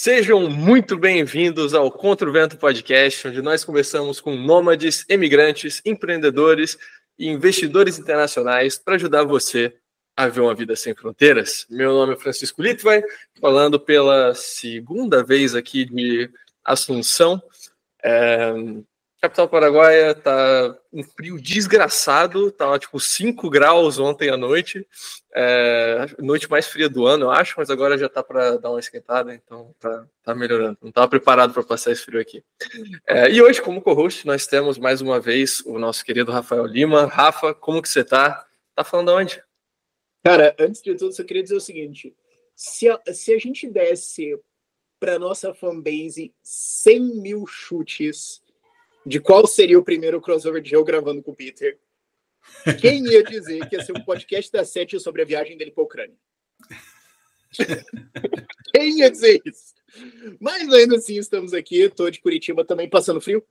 Sejam muito bem-vindos ao Contra o Vento Podcast, onde nós conversamos com nômades, emigrantes, empreendedores e investidores internacionais para ajudar você a ver uma vida sem fronteiras. Meu nome é Francisco Litvai, falando pela segunda vez aqui de Assunção. É, Capital Paraguaia tá um frio desgraçado, tava tipo 5 graus ontem à noite, é, noite mais fria do ano, eu acho, mas agora já tá para dar uma esquentada, então tá, tá melhorando. Não tava preparado para passar esse frio aqui. É, e hoje, como co-host, nós temos mais uma vez o nosso querido Rafael Lima. Rafa, como que você tá? Tá falando onde? Cara, antes de tudo, eu queria dizer o seguinte: se a, se a gente desse para nossa fanbase 100 mil chutes de qual seria o primeiro crossover de eu gravando com o Peter, quem ia dizer que ia ser um podcast da Sete sobre a viagem dele para a Ucrânia? Quem ia dizer isso? Mas ainda assim, estamos aqui. Estou de Curitiba também passando frio.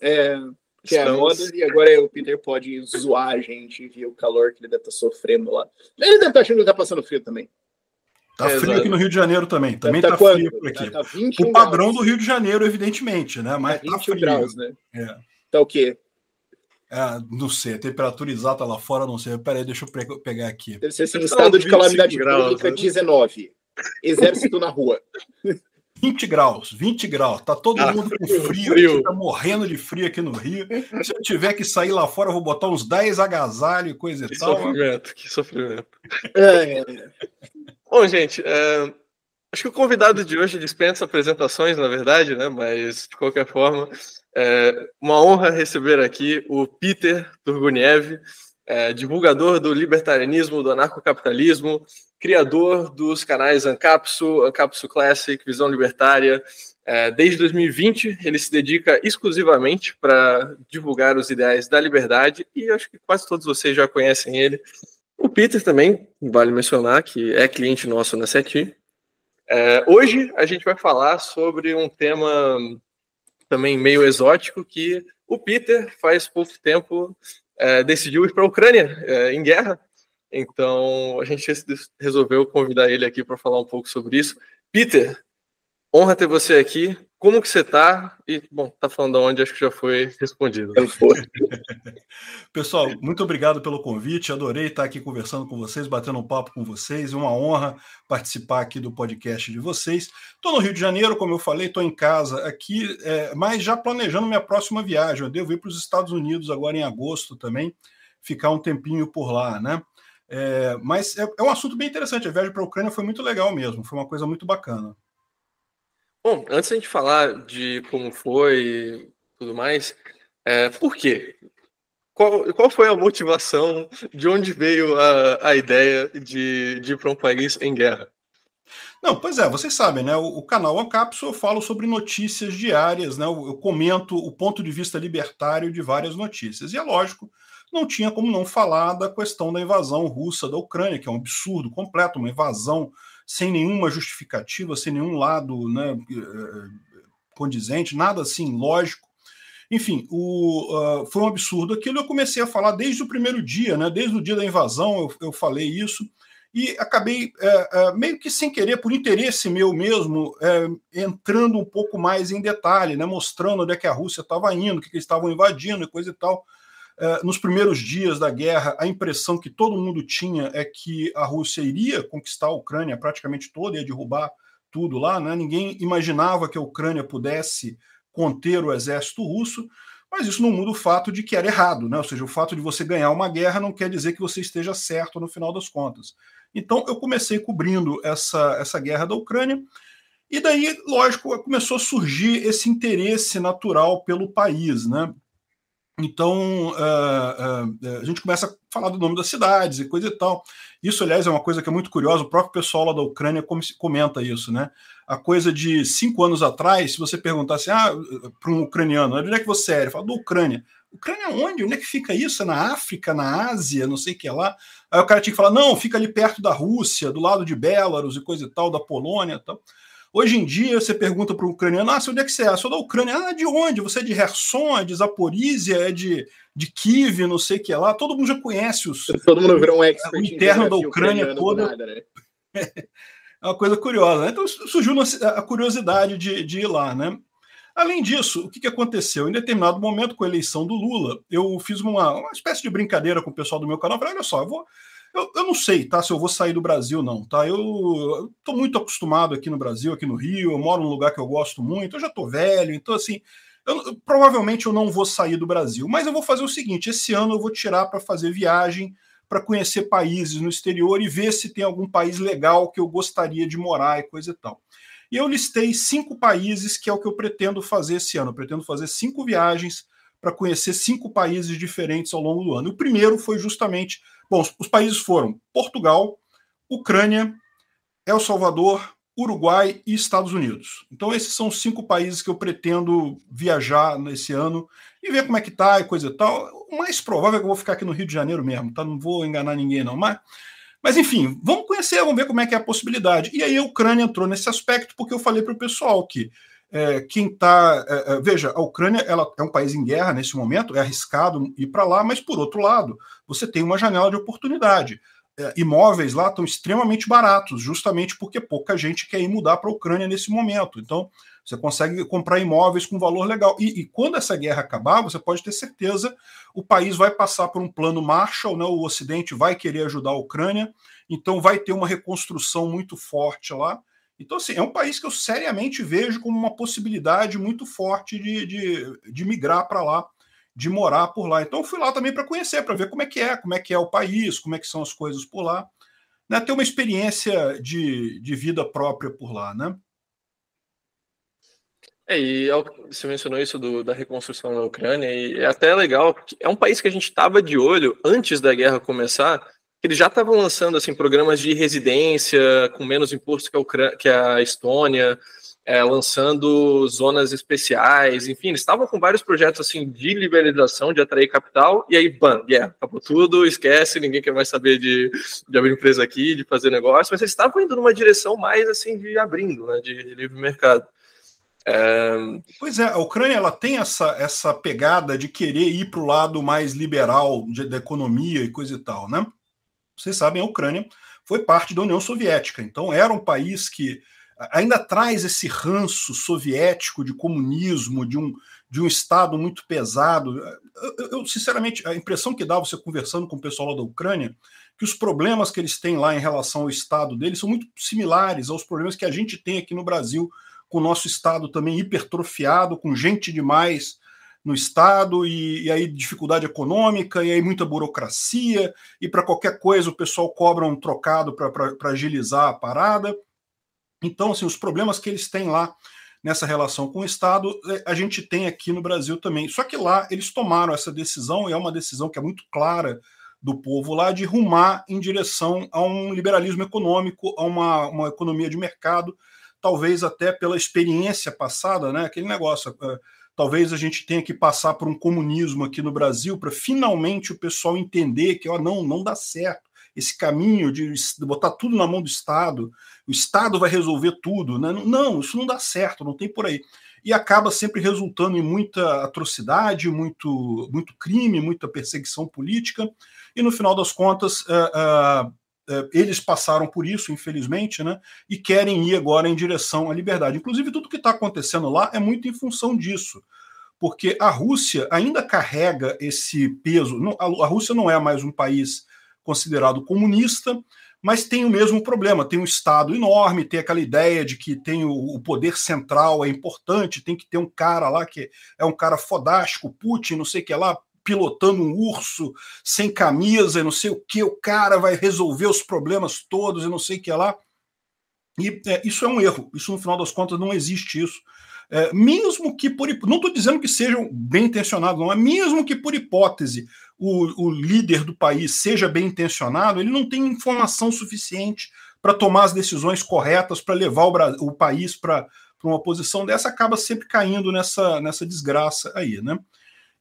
É, que é a moda, e agora o Peter pode zoar a gente, ver o calor que ele deve estar tá sofrendo lá. Ele deve estar tá achando que está passando frio também. Tá é, frio aqui no Rio de Janeiro também. Também tá, tá frio por aqui. Tá, tá o padrão graus. do Rio de Janeiro, evidentemente, né? Mas tá, tá frio. graus, né? É. Tá o quê? É, não sei, a temperatura exata lá fora, não sei. Peraí, deixa eu pegar aqui. Deve ser assim, estado de calamidade graus, pública, né? 19. Exército na rua. 20 graus, 20 graus, tá todo ah, mundo com frio, frio. tá morrendo de frio aqui no Rio. Se eu tiver que sair lá fora, eu vou botar uns 10 agasalhos e coisa que e tal. Sofrimento, que sofrimento. É, é. Bom, gente, é, acho que o convidado de hoje dispensa apresentações, na verdade, né? Mas, de qualquer forma, é uma honra receber aqui o Peter Turguniev, é, divulgador do libertarianismo, do anarcocapitalismo, criador dos canais Ancapsu, Ancapsu Classic, Visão Libertária. É, desde 2020, ele se dedica exclusivamente para divulgar os ideais da liberdade e acho que quase todos vocês já conhecem ele o Peter também, vale mencionar, que é cliente nosso na SETI. É, hoje a gente vai falar sobre um tema também meio exótico que o Peter faz pouco tempo é, decidiu ir para a Ucrânia é, em guerra. Então a gente resolveu convidar ele aqui para falar um pouco sobre isso. Peter, honra ter você aqui. Como que você está? E, bom, tá falando onde, acho que já foi respondido. Pessoal, muito obrigado pelo convite. Adorei estar aqui conversando com vocês, batendo um papo com vocês. É uma honra participar aqui do podcast de vocês. Estou no Rio de Janeiro, como eu falei, estou em casa aqui, é, mas já planejando minha próxima viagem. Eu devo ir para os Estados Unidos agora em agosto também, ficar um tempinho por lá, né? É, mas é, é um assunto bem interessante. A viagem para a Ucrânia foi muito legal mesmo, foi uma coisa muito bacana. Bom, antes a gente falar de como foi e tudo mais, é, por quê? Qual, qual foi a motivação? De onde veio a, a ideia de, de ir para um país em guerra? Não, pois é, vocês sabem, né? O, o canal Ancapso eu falo sobre notícias diárias, né? Eu, eu, comento o ponto de vista libertário de várias notícias. E é lógico, não tinha como não falar da questão da invasão russa da Ucrânia, que é um absurdo completo, uma invasão sem nenhuma justificativa, sem nenhum lado né, eh, condizente, nada assim lógico. Enfim, o, uh, foi um absurdo aquilo. Eu comecei a falar desde o primeiro dia, né, desde o dia da invasão, eu, eu falei isso, e acabei é, é, meio que sem querer, por interesse meu mesmo, é, entrando um pouco mais em detalhe, né, mostrando onde é que a Rússia estava indo, o que, que eles estavam invadindo e coisa e tal. É, nos primeiros dias da guerra, a impressão que todo mundo tinha é que a Rússia iria conquistar a Ucrânia praticamente toda, ia derrubar tudo lá. Né? Ninguém imaginava que a Ucrânia pudesse conter o exército russo, mas isso não muda o fato de que era errado. Né? Ou seja, o fato de você ganhar uma guerra não quer dizer que você esteja certo no final das contas. Então, eu comecei cobrindo essa, essa guerra da Ucrânia. E daí, lógico, começou a surgir esse interesse natural pelo país, né? Então, uh, uh, a gente começa a falar do nome das cidades e coisa e tal. Isso, aliás, é uma coisa que é muito curiosa. O próprio pessoal lá da Ucrânia comenta isso, né? A coisa de cinco anos atrás, se você perguntasse ah, para um ucraniano, onde é que você é? Ele fala, da Ucrânia. Ucrânia onde? Onde é que fica isso? É na África, na Ásia, não sei o que é lá. Aí o cara tinha que falar, não, fica ali perto da Rússia, do lado de Belarus e coisa e tal, da Polônia e tal. Hoje em dia, você pergunta para o ucraniano: ah, onde é que você é? Eu sou da Ucrânia. Ah, de onde? Você é de Kherson, é de Zaporizhia, é de, de Kiev, não sei o que é lá. Todo mundo já conhece os. Todo mundo virou um expert o interno da Ucrânia toda. Nada, né? É uma coisa curiosa. Né? Então surgiu a curiosidade de, de ir lá, né? Além disso, o que, que aconteceu? Em determinado momento, com a eleição do Lula, eu fiz uma, uma espécie de brincadeira com o pessoal do meu canal. Falei, olha só, eu, vou, eu, eu, não sei tá, se eu vou sair do Brasil, não. Tá? Eu estou muito acostumado aqui no Brasil, aqui no Rio, eu moro num lugar que eu gosto muito, eu já estou velho, então assim. Eu, provavelmente eu não vou sair do Brasil, mas eu vou fazer o seguinte: esse ano eu vou tirar para fazer viagem para conhecer países no exterior e ver se tem algum país legal que eu gostaria de morar e coisa e tal. E eu listei cinco países que é o que eu pretendo fazer esse ano. Eu pretendo fazer cinco viagens para conhecer cinco países diferentes ao longo do ano. O primeiro foi justamente. Bom, os países foram Portugal, Ucrânia, El Salvador, Uruguai e Estados Unidos. Então, esses são os cinco países que eu pretendo viajar nesse ano e ver como é que tá e coisa e tal. O mais provável é que eu vou ficar aqui no Rio de Janeiro mesmo, tá? Não vou enganar ninguém, não. Mas, mas enfim, vamos conhecer, vamos ver como é que é a possibilidade. E aí a Ucrânia entrou nesse aspecto, porque eu falei para o pessoal que é, quem está. É, é, veja, a Ucrânia ela é um país em guerra nesse momento, é arriscado ir para lá, mas por outro lado, você tem uma janela de oportunidade. É, imóveis lá estão extremamente baratos, justamente porque pouca gente quer ir mudar para a Ucrânia nesse momento. Então, você consegue comprar imóveis com valor legal. E, e, quando essa guerra acabar, você pode ter certeza o país vai passar por um plano Marshall, né? o Ocidente vai querer ajudar a Ucrânia, então vai ter uma reconstrução muito forte lá. Então, assim, é um país que eu seriamente vejo como uma possibilidade muito forte de, de, de migrar para lá, de morar por lá. Então, fui lá também para conhecer, para ver como é que é, como é que é o país, como é que são as coisas por lá. Né? Ter uma experiência de, de vida própria por lá, né? É, e você mencionou isso do, da reconstrução da Ucrânia, e é até legal, é um país que a gente estava de olho antes da guerra começar, eles já estavam lançando assim programas de residência com menos imposto que a, Ucrânia, que a Estônia, é, lançando zonas especiais, enfim, eles estavam com vários projetos assim de liberalização, de atrair capital, e aí, bam, yeah, acabou tudo, esquece, ninguém quer mais saber de, de abrir empresa aqui, de fazer negócio, mas eles estavam indo numa direção mais assim de abrindo, né, de, de livre mercado. É... Pois é, a Ucrânia ela tem essa, essa pegada de querer ir para o lado mais liberal de, da economia e coisa e tal, né? vocês sabem, a Ucrânia foi parte da União Soviética, então era um país que ainda traz esse ranço soviético de comunismo, de um, de um Estado muito pesado. Eu, eu, sinceramente, a impressão que dá você conversando com o pessoal lá da Ucrânia, que os problemas que eles têm lá em relação ao Estado deles são muito similares aos problemas que a gente tem aqui no Brasil, com o nosso Estado também hipertrofiado, com gente demais no Estado, e, e, aí dificuldade econômica, e aí muita burocracia, e para qualquer coisa o pessoal cobra um trocado para agilizar a parada. Então, assim, os problemas que eles têm lá nessa relação com o Estado, é, a gente tem aqui no Brasil também. Só que lá eles tomaram essa decisão, e é uma decisão que é muito clara do povo lá, de rumar em direção a um liberalismo econômico, a uma, uma economia de mercado, talvez até pela experiência passada, né? Aquele negócio. Uh, Talvez a gente tenha que passar por um comunismo aqui no Brasil para finalmente o pessoal entender que ó, não, não dá certo. Esse caminho de botar tudo na mão do Estado, o Estado vai resolver tudo. Né? Não, isso não dá certo, não tem por aí. E acaba sempre resultando em muita atrocidade, muito, muito crime, muita perseguição política. E no final das contas, uh, uh, eles passaram por isso, infelizmente, né? E querem ir agora em direção à liberdade. Inclusive, tudo que está acontecendo lá é muito em função disso, porque a Rússia ainda carrega esse peso. A Rússia não é mais um país considerado comunista, mas tem o mesmo problema. Tem um Estado enorme, tem aquela ideia de que tem o poder central é importante, tem que ter um cara lá que é um cara fodástico, Putin, não sei o que lá, pilotando um urso sem camisa não sei o que, o cara vai resolver os problemas todos e não sei o que lá. E é, isso é um erro, isso no final das contas não existe isso. É, mesmo que por não estou dizendo que sejam bem intencionados, não é mesmo que por hipótese o, o líder do país seja bem intencionado, ele não tem informação suficiente para tomar as decisões corretas para levar o, o país para uma posição dessa, acaba sempre caindo nessa, nessa desgraça aí, né?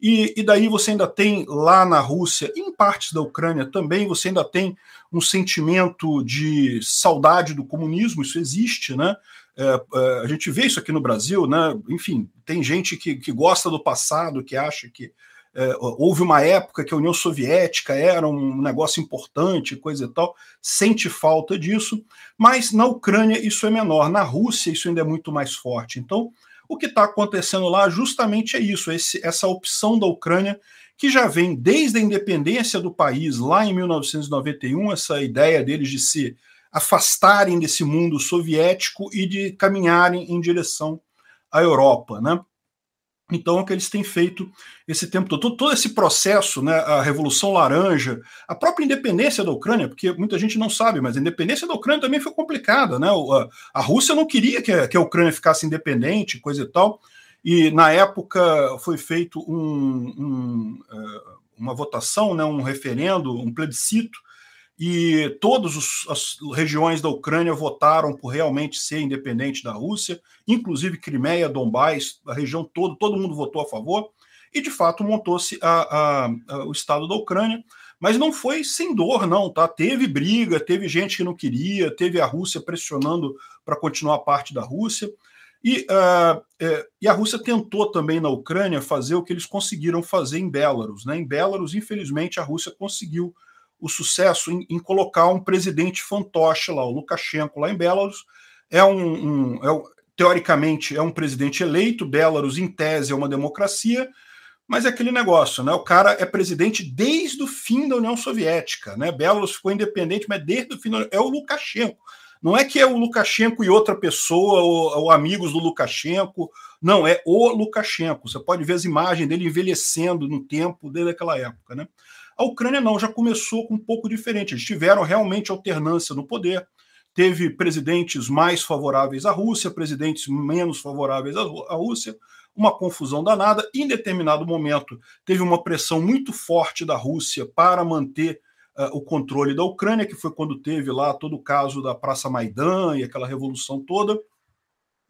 E, e, daí você ainda tem lá na Rússia, em partes da Ucrânia também, você ainda tem um sentimento de saudade do comunismo, isso existe, né? É, é, a gente vê isso aqui no Brasil, né? Enfim, tem gente que, que gosta do passado, que acha que é, houve uma época que a União Soviética era um negócio importante, coisa e tal, sente falta disso, mas na Ucrânia isso é menor, na Rússia isso ainda é muito mais forte. Então, o que está acontecendo lá justamente é isso, esse, essa opção da Ucrânia que já vem desde a independência do país, lá em 1991, essa ideia deles de se afastarem desse mundo soviético e de caminharem em direção à Europa, né? Então, é o que eles têm feito esse tempo todo. Todo esse processo, né, a Revolução Laranja, a própria independência da Ucrânia, porque muita gente não sabe, mas a independência da Ucrânia também foi complicada. Né? A, Rússia não queria que a, Ucrânia ficasse independente, coisa e tal. E, na época, foi feito um, um, é, uma votação, né, um referendo, um plebiscito, e todas as regiões da Ucrânia votaram por realmente ser independente da Rússia, inclusive Crimeia, Donbás, a região toda, todo mundo votou a favor, e de fato montou-se o Estado da Ucrânia, mas não foi sem dor, não, tá? Teve briga, teve gente que não queria, teve a Rússia pressionando para continuar parte da Rússia, e, uh, e, a Rússia tentou também na Ucrânia fazer o que eles conseguiram fazer em Belarus. Né? Em Belarus, infelizmente, a Rússia conseguiu o sucesso em, em, colocar um presidente fantoche lá, o Lukashenko, lá em Belarus. É um, um, é, teoricamente, é um presidente eleito, Belarus, em tese, é uma democracia, mas é aquele negócio, né? O cara é presidente desde o fim da União Soviética, né? Belarus ficou independente, mas desde o fim da... é o Lukashenko. Não é que é o Lukashenko e outra pessoa, ou, ou, amigos do Lukashenko. Não, é o Lukashenko. Você pode ver as imagens dele envelhecendo no tempo desde aquela época, né? A Ucrânia não, já começou com um pouco diferente. Eles tiveram realmente alternância no poder. Teve presidentes mais favoráveis à Rússia, presidentes menos favoráveis à Rússia, uma confusão danada. Em determinado momento, teve uma pressão muito forte da Rússia para manter uh, o controle da Ucrânia, que foi quando teve lá todo o caso da Praça Maidan e aquela revolução toda.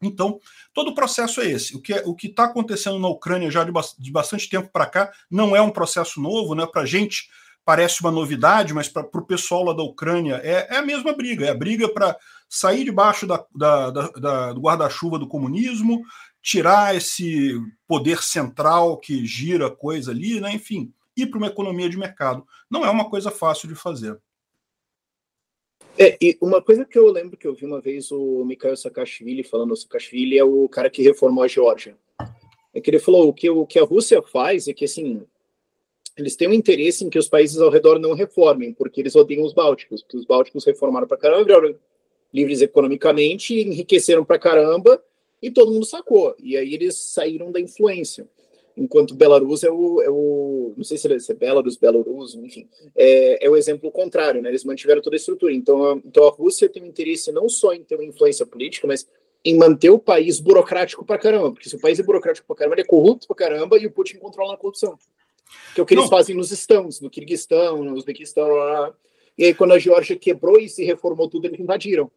Então, todo o processo é esse. O que é, está acontecendo na Ucrânia já de, de bastante tempo para cá não é um processo novo, né? Para a gente parece uma novidade, mas para o pessoal lá da Ucrânia é, é, a mesma briga. É a briga para sair debaixo da, da, da, do guarda-chuva do comunismo, tirar esse poder central que gira a coisa ali, né? enfim, ir para uma economia de mercado. Não é uma coisa fácil de fazer. É, e uma coisa que eu lembro que eu vi uma vez o Mikhail Saakashvili falando, o Saakashvili é o cara que reformou a Geórgia. É que ele falou o que, o que a Rússia faz é que, assim, eles têm um interesse em que os países ao redor não reformem, porque eles odeiam os bálticos, porque os bálticos reformaram para caramba, viraram livres economicamente, enriqueceram para caramba, e todo mundo sacou. E aí eles saíram da influência enquanto Belarus é o, é o não sei se é Belarus, Belarus, enfim, é, é, o exemplo contrário, né? Eles mantiveram toda a estrutura. Então a, então a Rússia tem um interesse não só em ter uma influência política, mas em manter o país burocrático pra caramba, porque se o país é burocrático pra caramba, ele é corrupto pra caramba e o Putin controla a corrupção. Que é o que não. eles fazem nos estãos, no Kirguistão, no Uzbequistão, lá. E aí, quando a Geórgia quebrou e se reformou tudo, eles invadiram.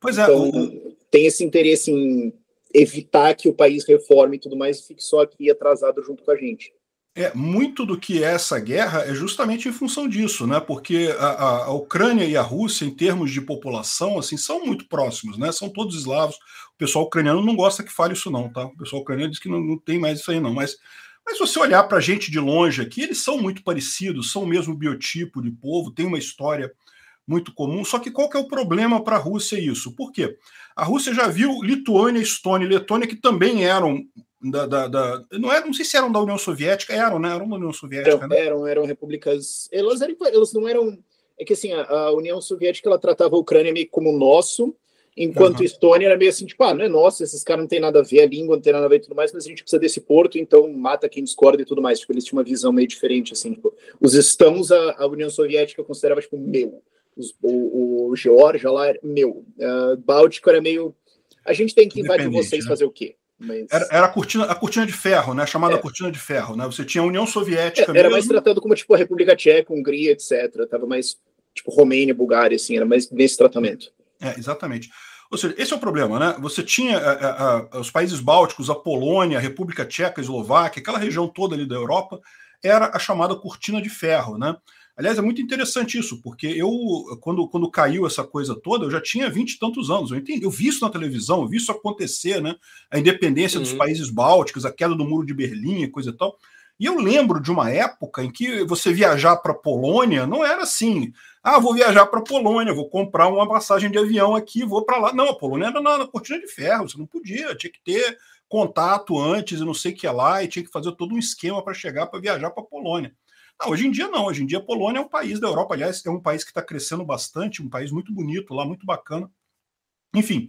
Pois é. Então, o... tem esse interesse em evitar que o país reforme e tudo mais, fique só aqui atrasado junto com a gente. É, muito do que é essa guerra é justamente em função disso, né? Porque a, a, a, Ucrânia e a Rússia, em termos de população, assim, são muito próximos, né? São todos eslavos. O pessoal ucraniano não gosta que fale isso, não, tá? O pessoal ucraniano diz que não, não tem mais isso aí, não. Mas, mas se você olhar para a gente de longe aqui, eles são muito parecidos, são o mesmo biotipo de povo, tem uma história muito comum. Só que qual que é o problema para a Rússia isso? Por quê? A Rússia já viu Lituânia, Estônia e Letônia, que também eram da, da, da, não, era, não sei se eram da União Soviética, eram, né? Eram da União Soviética, eram, né? eram, eram repúblicas. Elas, eram, elas não eram. É que assim, a, a União Soviética ela tratava a Ucrânia meio como nosso, enquanto uhum. Estônia era meio assim, tipo, ah, não é nosso, esses caras não tem nada a ver, a língua não tem nada a ver e tudo mais, mas a gente precisa desse porto, então mata quem discorda e tudo mais. Tipo, eles tinham uma visão meio diferente, assim, tipo, os estãos a, a União Soviética considerava, tipo, meu. Os, o, o Geórgia lá meu. Uh, Báltico era meio. A gente tem que invadir vocês né? fazer o quê? Mas... Era, era, a, cortina, a cortina de ferro, né? Chamada é. cortina de ferro, né? Você tinha a União Soviética. É, era mais tratado como tipo a República Tcheca, Hungria, etc. Tava mais tipo Romênia, Bulgária, assim, era mais nesse tratamento. É, exatamente. Ou seja, esse é o problema, né? Você tinha a, a, a, os países bálticos, a Polônia, a República Tcheca, a Eslováquia, aquela região toda ali da Europa, era a chamada cortina de ferro, né? Aliás, é muito interessante isso, porque eu, quando, quando caiu essa coisa toda, eu já tinha vinte e tantos anos. Eu, entendi, eu vi isso na televisão, eu vi isso acontecer, né? A independência uhum. dos países bálticos, a queda do muro de Berlim, coisa e tal. E eu lembro de uma época em que você viajar para a Polônia não era assim. Ah, vou viajar para a Polônia, vou comprar uma passagem de avião aqui, vou para lá. Não, a Polônia era na, na cortina de ferro, você não podia, tinha que ter contato antes e não sei o que lá, e tinha que fazer todo um esquema para chegar para viajar para a Polônia. Não, hoje em dia não, hoje em dia a Polônia é um país da Europa, aliás, é um país que está crescendo bastante, um país muito bonito lá, muito bacana. Enfim,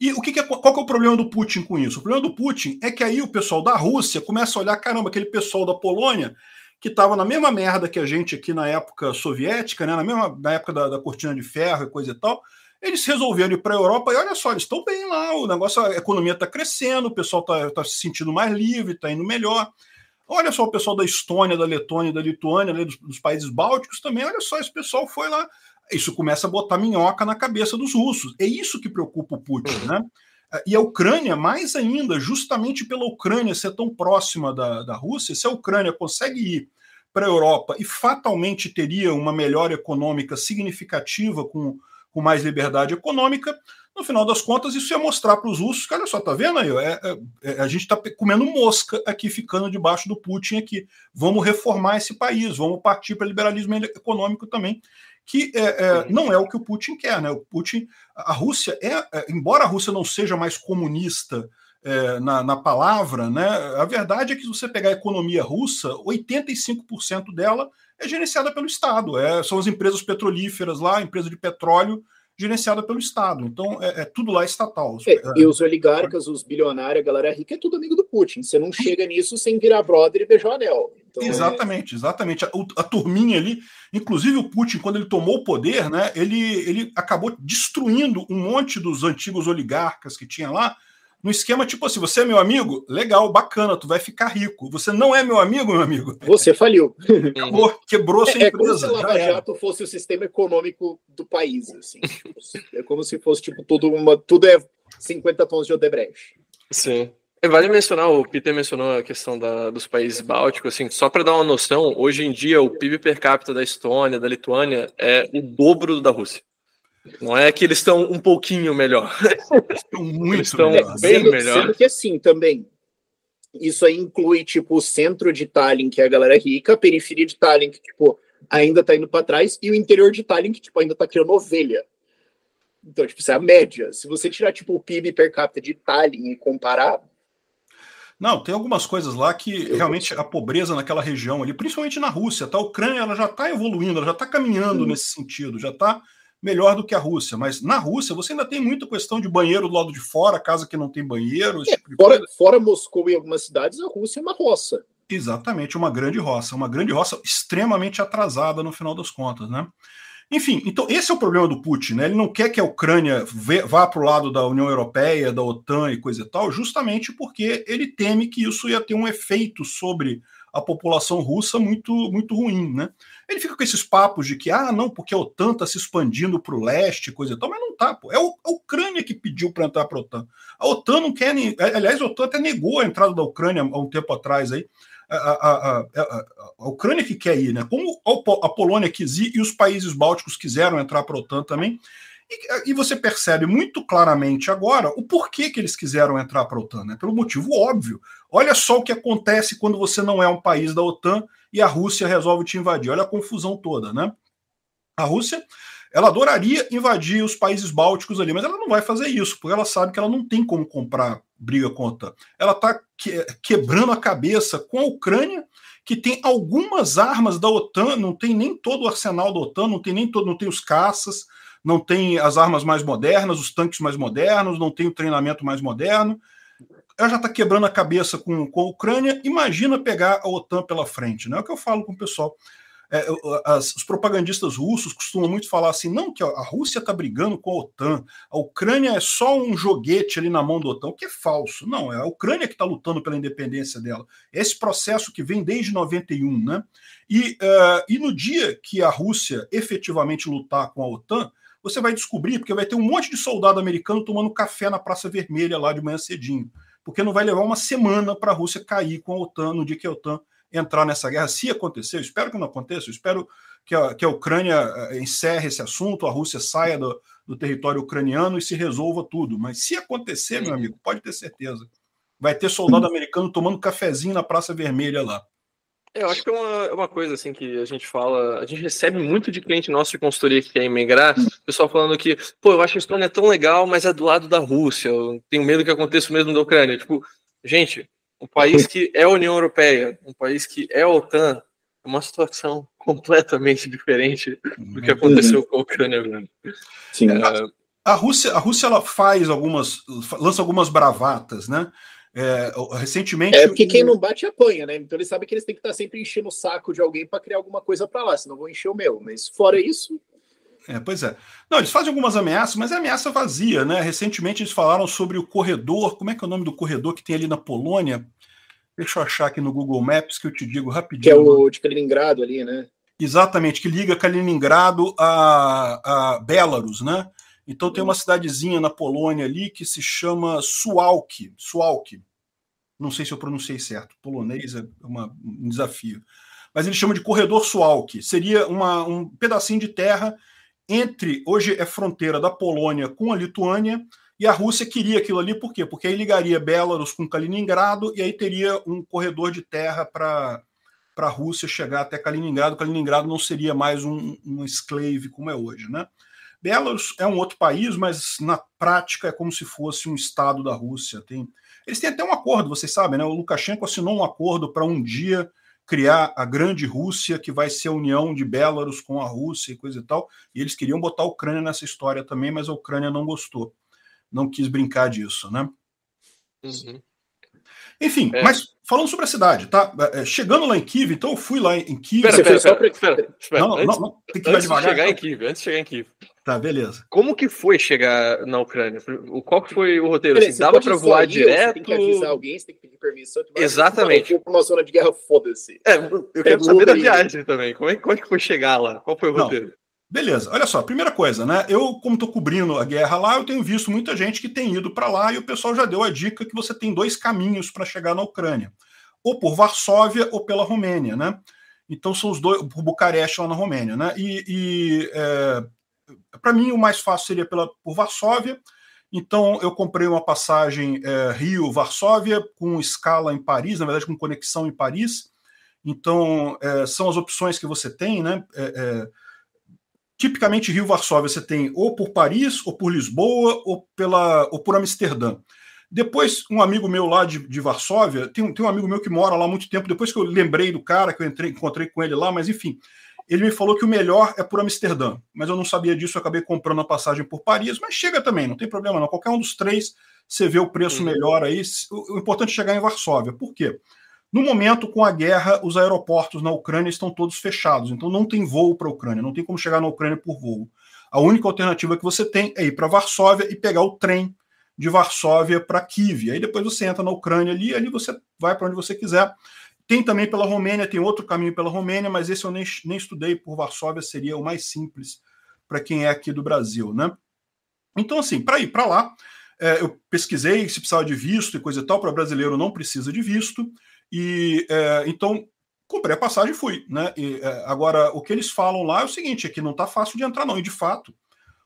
e o que, que é, qual que é o problema do Putin com isso? O problema do Putin é que aí o pessoal da Rússia começa a olhar, caramba, aquele pessoal da Polônia que estava na mesma merda que a gente aqui na época soviética, né, na mesma na época da, da cortina de ferro e coisa e tal, eles resolveram ir para a Europa e olha só, eles estão bem lá, o negócio, a economia está crescendo, o pessoal está tá se sentindo mais livre, está indo melhor. Olha só o pessoal da Estônia, da Letônia, da Lituânia, dos, dos países bálticos também, olha só, esse pessoal foi lá isso começa a botar minhoca na cabeça dos russos. É isso que preocupa o Putin, né? E a Ucrânia, mais ainda, justamente pela Ucrânia ser tão próxima da, da Rússia, se a Ucrânia consegue ir para a Europa e fatalmente teria uma melhora econômica significativa com, com mais liberdade econômica, no final das contas, isso ia mostrar para os russos que, olha só, tá vendo aí? É, é, é a gente está comendo mosca aqui, ficando debaixo do Putin aqui. Vamos reformar esse país, vamos partir para liberalismo econômico também que é, é, não é o que o Putin quer, né? O Putin, a Rússia é, é embora a Rússia não seja mais comunista na, na, palavra, né? A verdade é que se você pegar a economia russa, 85% dela é gerenciada pelo Estado. É, são as empresas petrolíferas lá, empresa de petróleo gerenciada pelo Estado. Então, é, é tudo lá estatal. É, e os oligarcas, os bilionários, a galera rica, é tudo amigo do Putin. Você não chega nisso sem virar brother e beijar o anel. Então, exatamente, exatamente. A, a, turminha ali, inclusive o Putin, quando ele tomou o poder, né, ele, ele acabou destruindo um monte dos antigos oligarcas que tinha lá, no esquema tipo assim: você é meu amigo? Legal, bacana, tu vai ficar rico. Você não é meu amigo, meu amigo? Você faliu. Acabou, quebrou sua é, empresa. É como se Lava Jato fosse o sistema econômico do país. Assim. Tipo, é como se fosse tipo tudo uma. Tudo é 50 tons de Odebrecht. Sim. É, vale mencionar, o Peter mencionou a questão da, dos países bálticos, assim, só para dar uma noção, hoje em dia o PIB per capita da Estônia, da Lituânia, é o dobro da Rússia. Não é que eles estão um pouquinho melhor. Estão muito eles estão melhor. bem sendo, melhor. Sendo que assim também. Isso aí inclui tipo o centro de Tallinn, que é a galera rica, a periferia de Tallinn, que tipo ainda tá indo para trás, e o interior de Tallinn, que tipo ainda tá criando ovelha. Então, tipo, isso é a média. Se você tirar tipo o PIB per capita de Tallinn e comparar, não, tem algumas coisas lá que realmente a pobreza naquela região ali, principalmente na Rússia, tá? A Ucrânia ela já está evoluindo, ela já está caminhando hum. nesse sentido, já está melhor do que a Rússia. Mas na Rússia você ainda tem muita questão de banheiro do lado de fora, casa que não tem banheiro. É, tipo fora, fora Moscou e algumas cidades, a Rússia é uma roça. Exatamente, uma grande roça, uma grande roça extremamente atrasada no final das contas, né? Enfim, então esse é o problema do Putin, né? Ele não quer que a Ucrânia vá para o lado da União Europeia, da OTAN e coisa e tal, justamente porque ele teme que isso ia ter um efeito sobre a população russa muito, muito ruim, né? Ele fica com esses papos de que, ah, não, porque a OTAN está se expandindo para o leste, coisa e tal, mas não tá, pô. É a Ucrânia que pediu para entrar para a OTAN. A OTAN não quer, nem... aliás, a OTAN até negou a entrada da Ucrânia há um tempo atrás aí. A, a, a, a, Ucrânia que quer ir, né? Como a Polônia quis ir e os países bálticos quiseram entrar para a OTAN também. E, e, você percebe muito claramente agora o porquê que eles quiseram entrar para a OTAN, né? Pelo motivo óbvio. Olha só o que acontece quando você não é um país da OTAN e a Rússia resolve te invadir. Olha a confusão toda, né? A Rússia, ela adoraria invadir os países bálticos ali, mas ela não vai fazer isso, porque ela sabe que ela não tem como comprar briga com a OTAN. Ela está que, quebrando a cabeça com a Ucrânia, que tem algumas armas da OTAN, não tem nem todo o arsenal da OTAN, não tem nem todo, não tem os caças, não tem as armas mais modernas, os tanques mais modernos, não tem o treinamento mais moderno. Ela já está quebrando a cabeça com, com a Ucrânia. Imagina pegar a OTAN pela frente, né? É o que eu falo com o pessoal. É, as, os propagandistas russos costumam muito falar assim: não, que a Rússia está brigando com a OTAN, a Ucrânia é só um joguete ali na mão da OTAN, o que é falso. Não, é a Ucrânia que está lutando pela independência dela. Esse processo que vem desde 91, né? E, uh, e no dia que a Rússia efetivamente lutar com a OTAN, você vai descobrir, porque vai ter um monte de soldado americano tomando café na Praça Vermelha lá de manhã cedinho. Porque não vai levar uma semana para a Rússia cair com a OTAN no dia que a OTAN entrar nessa guerra. Se acontecer, eu espero que não aconteça, eu espero que a, que a Ucrânia eh, encerre esse assunto, a Rússia saia do, do território ucraniano e se resolva tudo. Mas se acontecer, meu amigo, pode ter certeza. Vai ter soldado americano tomando cafezinho na Praça Vermelha lá. É, eu acho que é uma, é uma coisa assim que a gente fala, a gente recebe muito de cliente nosso de consultoria que quer emigrar, pessoal falando que, pô, eu acho que a Estônia é tão legal, mas é do lado da Rússia, eu tenho medo que aconteça o mesmo da Ucrânia. Tipo, gente, um país que é a União Europeia, um país que é a OTAN, é uma situação completamente diferente do que aconteceu com a Ucrânia. Sim. É, a Rússia, a Rússia ela faz algumas, lança algumas bravatas, né? É, recentemente. É porque quem não bate apanha, né? Então eles sabem que eles têm que estar sempre enchendo o saco de alguém para criar alguma coisa para lá, senão vão encher o meu. Mas fora isso. É, pois é. Não, eles fazem algumas ameaças, mas é ameaça vazia, né? Recentemente eles falaram sobre o corredor. Como é que é o nome do corredor que tem ali na Polônia? Deixa eu achar aqui no Google Maps que eu te digo rapidinho. Que é o de Kaliningrado ali, né? Exatamente, que liga Kaliningrado a, a Belarus, né? Então tem uma cidadezinha na Polônia ali que se chama Suwałki. Suwałki. Não sei se eu pronunciei certo. Polonês é uma, um desafio. Mas eles chamam de corredor Suwałki. Seria uma, um pedacinho de terra entre. Hoje é fronteira da Polônia com a Lituânia. E a Rússia queria aquilo ali, por quê? Porque aí ligaria Belarus com Kaliningrado e aí teria um corredor de terra para a Rússia chegar até Kaliningrado. Kaliningrado não seria mais um, um esclave como é hoje, né? Belarus é um outro país, mas na prática é como se fosse um estado da Rússia. Tem, eles têm até um acordo, vocês sabem, né? O Lukashenko assinou um acordo para um dia criar a grande Rússia, que vai ser a união de Belarus com a Rússia e coisa e tal. E eles queriam botar a Ucrânia nessa história também, mas a Ucrânia não gostou. Não quis brincar disso, né? Uhum. Enfim, é. mas falando sobre a cidade, tá? É, chegando lá em Kiev, então eu fui lá em Kiev. Espera, espera, espera. Não, não, não, tem que ir devagar. De chegar então. em Kiev, antes de chegar em Kiev. Tá, beleza. Como que foi chegar na Ucrânia? Qual que foi o roteiro? Assim, dava para voar direto? Você tem que avisar alguém, você tem que pedir permissão. Exatamente. Eu uma zona de guerra, foda-se. É, eu quero saber da viagem também. Como é, como é que foi chegar lá? Qual foi o roteiro? Beleza, olha só, primeira coisa, né? Eu, como estou cobrindo a guerra lá, eu tenho visto muita gente que tem ido para lá e o pessoal já deu a dica que você tem dois caminhos para chegar na Ucrânia: ou por Varsóvia ou pela Romênia, né? Então são os dois, por Bucareste lá na Romênia, né? E, e é, para mim, o mais fácil seria pela, por Varsóvia. Então, eu comprei uma passagem é, Rio-Varsóvia, com escala em Paris, na verdade, com conexão em Paris. Então, é, são as opções que você tem, né? É, é tipicamente, Rio-Varsóvia você tem ou por Paris, ou por Lisboa, ou, pela, ou por Amsterdã. Depois, um amigo meu lá de, de Varsóvia, tem, tem um amigo meu que mora lá há muito tempo, depois que eu lembrei do cara, que eu entrei, encontrei com ele lá, mas enfim, ele me falou que o melhor é por Amsterdã, mas eu não sabia disso, eu acabei comprando a passagem por Paris, mas chega também, não tem problema não. Qualquer um dos três, você vê o preço uhum. melhor aí. O importante é chegar em Varsóvia. Por quê? No momento, com a guerra, os aeroportos na Ucrânia estão todos fechados, então não tem voo para a Ucrânia, não tem como chegar na Ucrânia por voo. A única alternativa que você tem é ir para Varsóvia e pegar o trem de Varsóvia para Kiev. Aí depois você entra na Ucrânia ali, ali você vai para onde você quiser. Tem também pela Romênia, tem outro caminho pela Romênia, mas esse eu nem, nem estudei por Varsóvia, seria o mais simples para quem é aqui do Brasil, né? Então, assim, para ir para lá, é, eu pesquisei se precisava de visto e coisa e tal, para brasileiro não precisa de visto, e é, então comprei a passagem e fui, né? E, é, agora, o que eles falam lá é o seguinte: é que não está fácil de entrar, não, e de fato.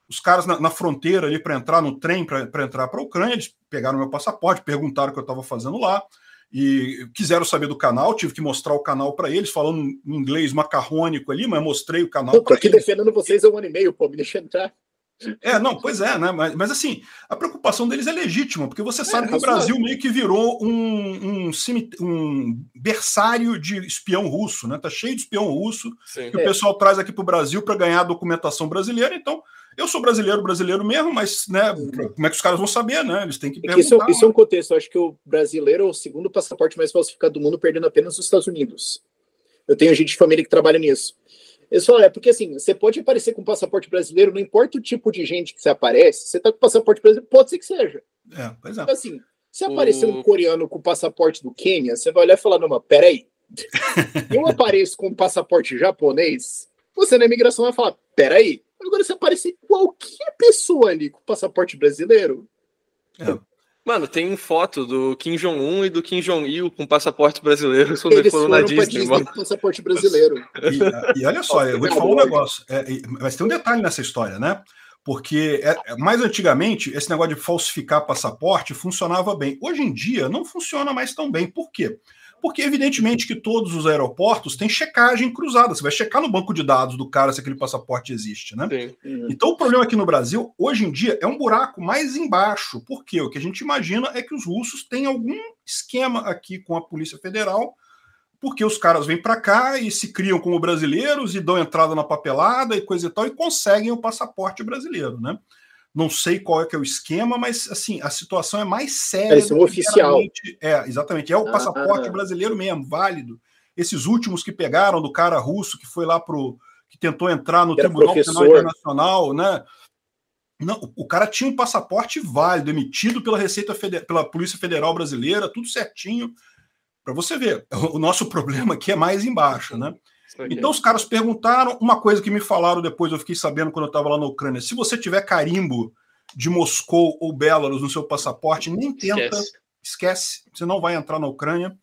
Os caras na, na fronteira ali para entrar no trem, para entrar para a Ucrânia, eles pegaram meu passaporte, perguntaram o que eu estava fazendo lá, e quiseram saber do canal, tive que mostrar o canal para eles, falando em inglês macarrônico ali, mas mostrei o canal. Estou aqui eles. defendendo vocês há um ano e meio, pô, me deixa entrar. É, não, pois é, né? Mas, mas assim, a preocupação deles é legítima, porque você sabe é, que o Brasil meio que virou um, um, um, berçário de espião russo, né? Tá cheio de espião russo Sim. que é. o pessoal traz aqui para o Brasil para ganhar a documentação brasileira, então eu sou brasileiro, brasileiro mesmo, mas né, como é que os caras vão saber, né? Eles têm que perguntar. Isso, isso é um contexto. Eu acho que o brasileiro é o segundo passaporte mais falsificado do mundo, perdendo apenas os Estados Unidos. Eu tenho gente de família que trabalha nisso. Eles falam, é porque assim, você pode aparecer com passaporte brasileiro, não importa o tipo de gente que você aparece, você tá com passaporte brasileiro, pode ser que seja. É, pois é. Então, assim, se aparecer um coreano com passaporte do Quênia, você vai olhar e falar, não, mas peraí. eu apareço com passaporte japonês, você na imigração vai falar, peraí, Agora, se aparecer qualquer pessoa ali com passaporte brasileiro. É. Mano, tem foto do Kim Jong-un e do Kim Jong-il com passaporte brasileiro quando eles foram, na Disney, Disney mano. com passaporte brasileiro. E, e olha só, eu vou te falar um negócio. É, mas tem um detalhe nessa história, né? Porque é, é, mais antigamente esse negócio de falsificar passaporte funcionava bem. Hoje em dia não funciona mais tão bem. Por quê? Porque, evidentemente, que todos os aeroportos têm checagem cruzada. Você vai checar no banco de dados do cara se aquele passaporte existe, né? Uhum. Então, o problema aqui no Brasil, hoje em dia, é um buraco mais embaixo. Porque o que a gente imagina é que os russos têm algum esquema aqui com a Polícia Federal, porque os caras vêm para cá e se criam como brasileiros e dão entrada na papelada e coisa e tal, e conseguem o passaporte brasileiro, né? Não sei qual é que é o esquema, mas assim, a situação é mais séria. É, é oficial. É, exatamente. É o ah, passaporte ah, brasileiro mesmo, válido. Esses últimos que pegaram do cara russo que foi lá pro. que tentou entrar no Tribunal Penal Internacional, né? Não, o cara tinha um passaporte válido, emitido pela Receita Federal, pela Polícia Federal Brasileira, tudo certinho. Para você ver, o nosso problema aqui é mais embaixo, né? Então os caras perguntaram uma coisa que me falaram depois, eu fiquei sabendo quando eu estava lá na Ucrânia. Se você tiver carimbo de Moscou ou Belarus no seu passaporte, nem tenta, esquece, esquece você não vai entrar na Ucrânia.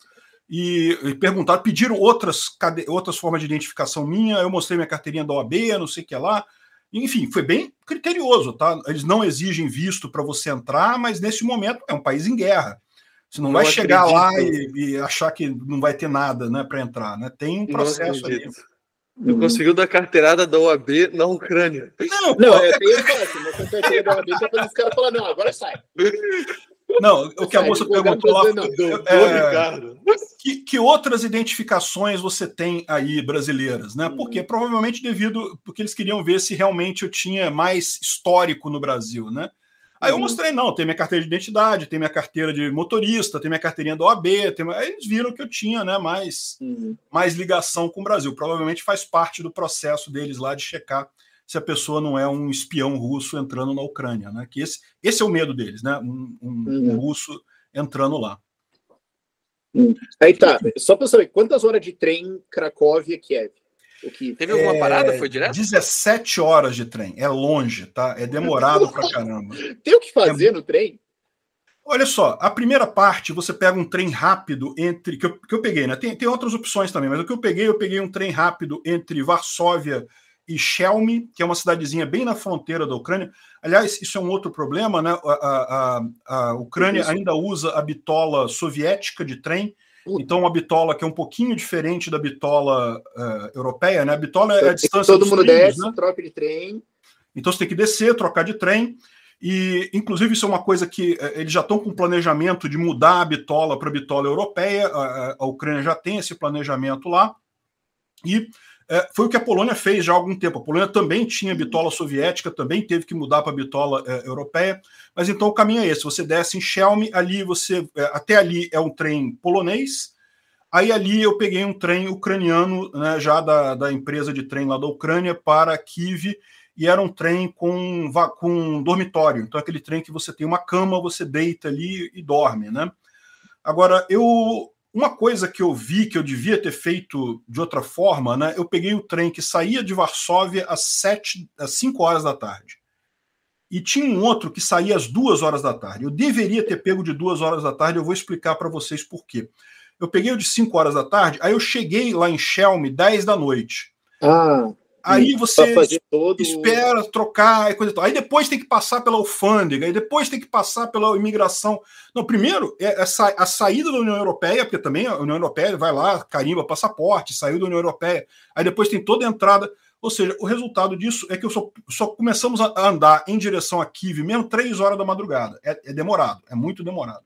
E, e perguntaram, pediram outras, outras formas de identificação minha, eu mostrei minha carteirinha da OAB, não sei o que lá. Enfim, foi bem criterioso, tá? Eles não exigem visto para você entrar, mas nesse momento é um país em guerra. Você não, não vai acredito. chegar lá e, e, achar que não vai ter nada né, para entrar. Né? Tem um processo ali. Não hum. conseguiu dar carteirada da OAB na Ucrânia. Não, não é, tem esse Você carteira da OAB, depois os caras falam, não, agora sai. Não, o que a moça perguntou lá é, que, que, outras identificações você tem aí brasileiras, né? Porque uhum. provavelmente devido porque eles queriam ver se realmente eu tinha mais histórico no Brasil, né? Aí eu uhum. mostrei, não, tem minha carteira de identidade, tem minha carteira de motorista, tem minha carteirinha do OAB, tem... aí eles viram que eu tinha né, mais, uhum. mais ligação com o Brasil. Provavelmente faz parte do processo deles lá de checar se a pessoa não é um espião russo entrando na Ucrânia, né? Que esse, esse é o medo deles, né? Um, um, uhum. um russo entrando lá. Uhum. Aí tá, só para saber, quantas horas de trem Cracóvia-Kiev? Que... Teve alguma é, parada? Foi direto? 17 horas de trem. É longe, tá? É demorado pra caramba. Tem o que fazer é... no trem? Olha só, a primeira parte você pega um trem rápido entre. Que eu, que eu peguei, né? Tem, tem outras opções também, mas o que eu peguei, eu peguei um trem rápido entre Varsóvia e Shelmy, que é uma cidadezinha bem na fronteira da Ucrânia. Aliás, isso é um outro problema, né? A, a, a Ucrânia ainda usa a bitola soviética de trem então, uma bitola que é um pouquinho diferente da bitola uh, europeia, né? A bitola é a distância. Todo mundo trilhos, desce, né? troca de trem. Então, você tem que descer, trocar de trem. E, inclusive, isso é uma coisa que uh, eles já estão com planejamento de mudar a bitola para a bitola europeia. A, a, Ucrânia já tem esse planejamento lá. E é, foi o que a Polônia fez já há algum tempo. A Polônia também tinha bitola soviética, também teve que mudar para a bitola é, europeia. Mas então o caminho é esse: você desce em Chelmy, ali você. É, até ali é um trem polonês. Aí ali eu peguei um trem ucraniano, né, já da, da empresa de trem lá da Ucrânia, para Kiev, e era um trem com, com um dormitório. Então, aquele trem que você tem uma cama, você deita ali e dorme, né? Agora, eu uma coisa que eu vi que eu devia ter feito de outra forma, né? Eu peguei o trem que saía de Varsóvia às, sete, às 5 horas da tarde. E tinha um outro que saía às duas horas da tarde. Eu deveria ter pego de duas horas da tarde, eu vou explicar para vocês por quê. Eu peguei o de 5 horas da tarde, aí eu cheguei lá em Shelmy 10 da noite. Ah. Aí você todo... espera trocar e coisa e tal. Aí depois tem que passar pela alfândega, aí depois tem que passar pela imigração. Não, primeiro, é a saída da União Europeia, porque também a União Europeia vai lá, carimba passaporte, saiu da União Europeia. Aí depois tem toda a entrada. Ou seja, o resultado disso é que eu só, só começamos a andar em direção a Kiev mesmo três horas da madrugada. É, é demorado, é muito demorado.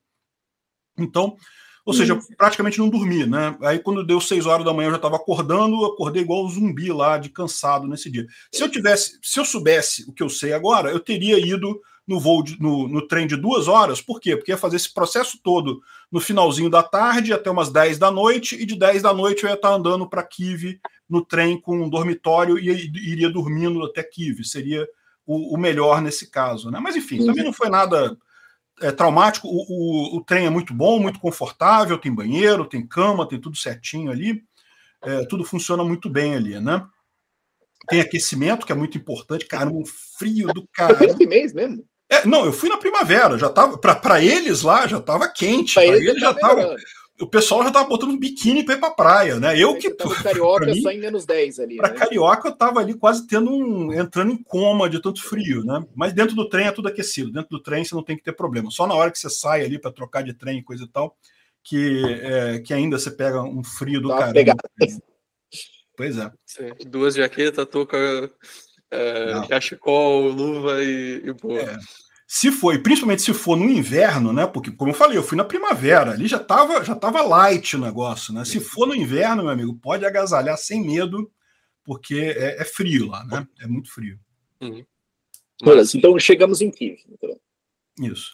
Então, ou seja, praticamente não dormi, né? Aí quando deu seis horas da manhã eu já estava acordando, acordei igual um zumbi lá, de cansado nesse dia. Se eu tivesse, se eu soubesse o que eu sei agora, eu teria ido no voo de, no, no trem de duas horas. Por quê? Porque ia fazer esse processo todo no finalzinho da tarde até umas 10 da noite, e de 10 da noite eu ia estar andando para Kiev no trem com um dormitório e iria dormindo até Kiev. Seria o, o melhor nesse caso, né? Mas enfim, também não foi nada é, traumático. O, o, o, trem é muito bom, muito confortável, tem banheiro, tem cama, tem tudo certinho ali. É, tudo funciona muito bem ali, né? Tem aquecimento, que é muito importante. Cara, um frio do cara. Esse mês mesmo? É, não, eu fui na primavera, já tava. Para eles lá já tava quente. Para eles, eles já tava o pessoal já tava botando um biquíni para ir pra praia, né? Eu que. Tava carioca mim, só em menos 10 ali. Para né? carioca, eu tava ali quase tendo um. entrando em coma de tanto frio, né? Mas dentro do trem é tudo aquecido. Dentro do trem você não tem que ter problema. Só na hora que você sai ali para trocar de trem e coisa e tal, que, é, que ainda você pega um frio do Dá caramba. Pois é. Sim, duas jaquetas, touca, é, cachecol, luva e, e boa. É. Se for, e principalmente se for no inverno, né? Porque, como eu falei, eu fui na primavera, ali já estava já tava light o negócio, né? Se for no inverno, meu amigo, pode agasalhar sem medo, porque é, é frio lá, né? É muito frio. Uhum. Mas, então chegamos em Kiev. Então. Isso.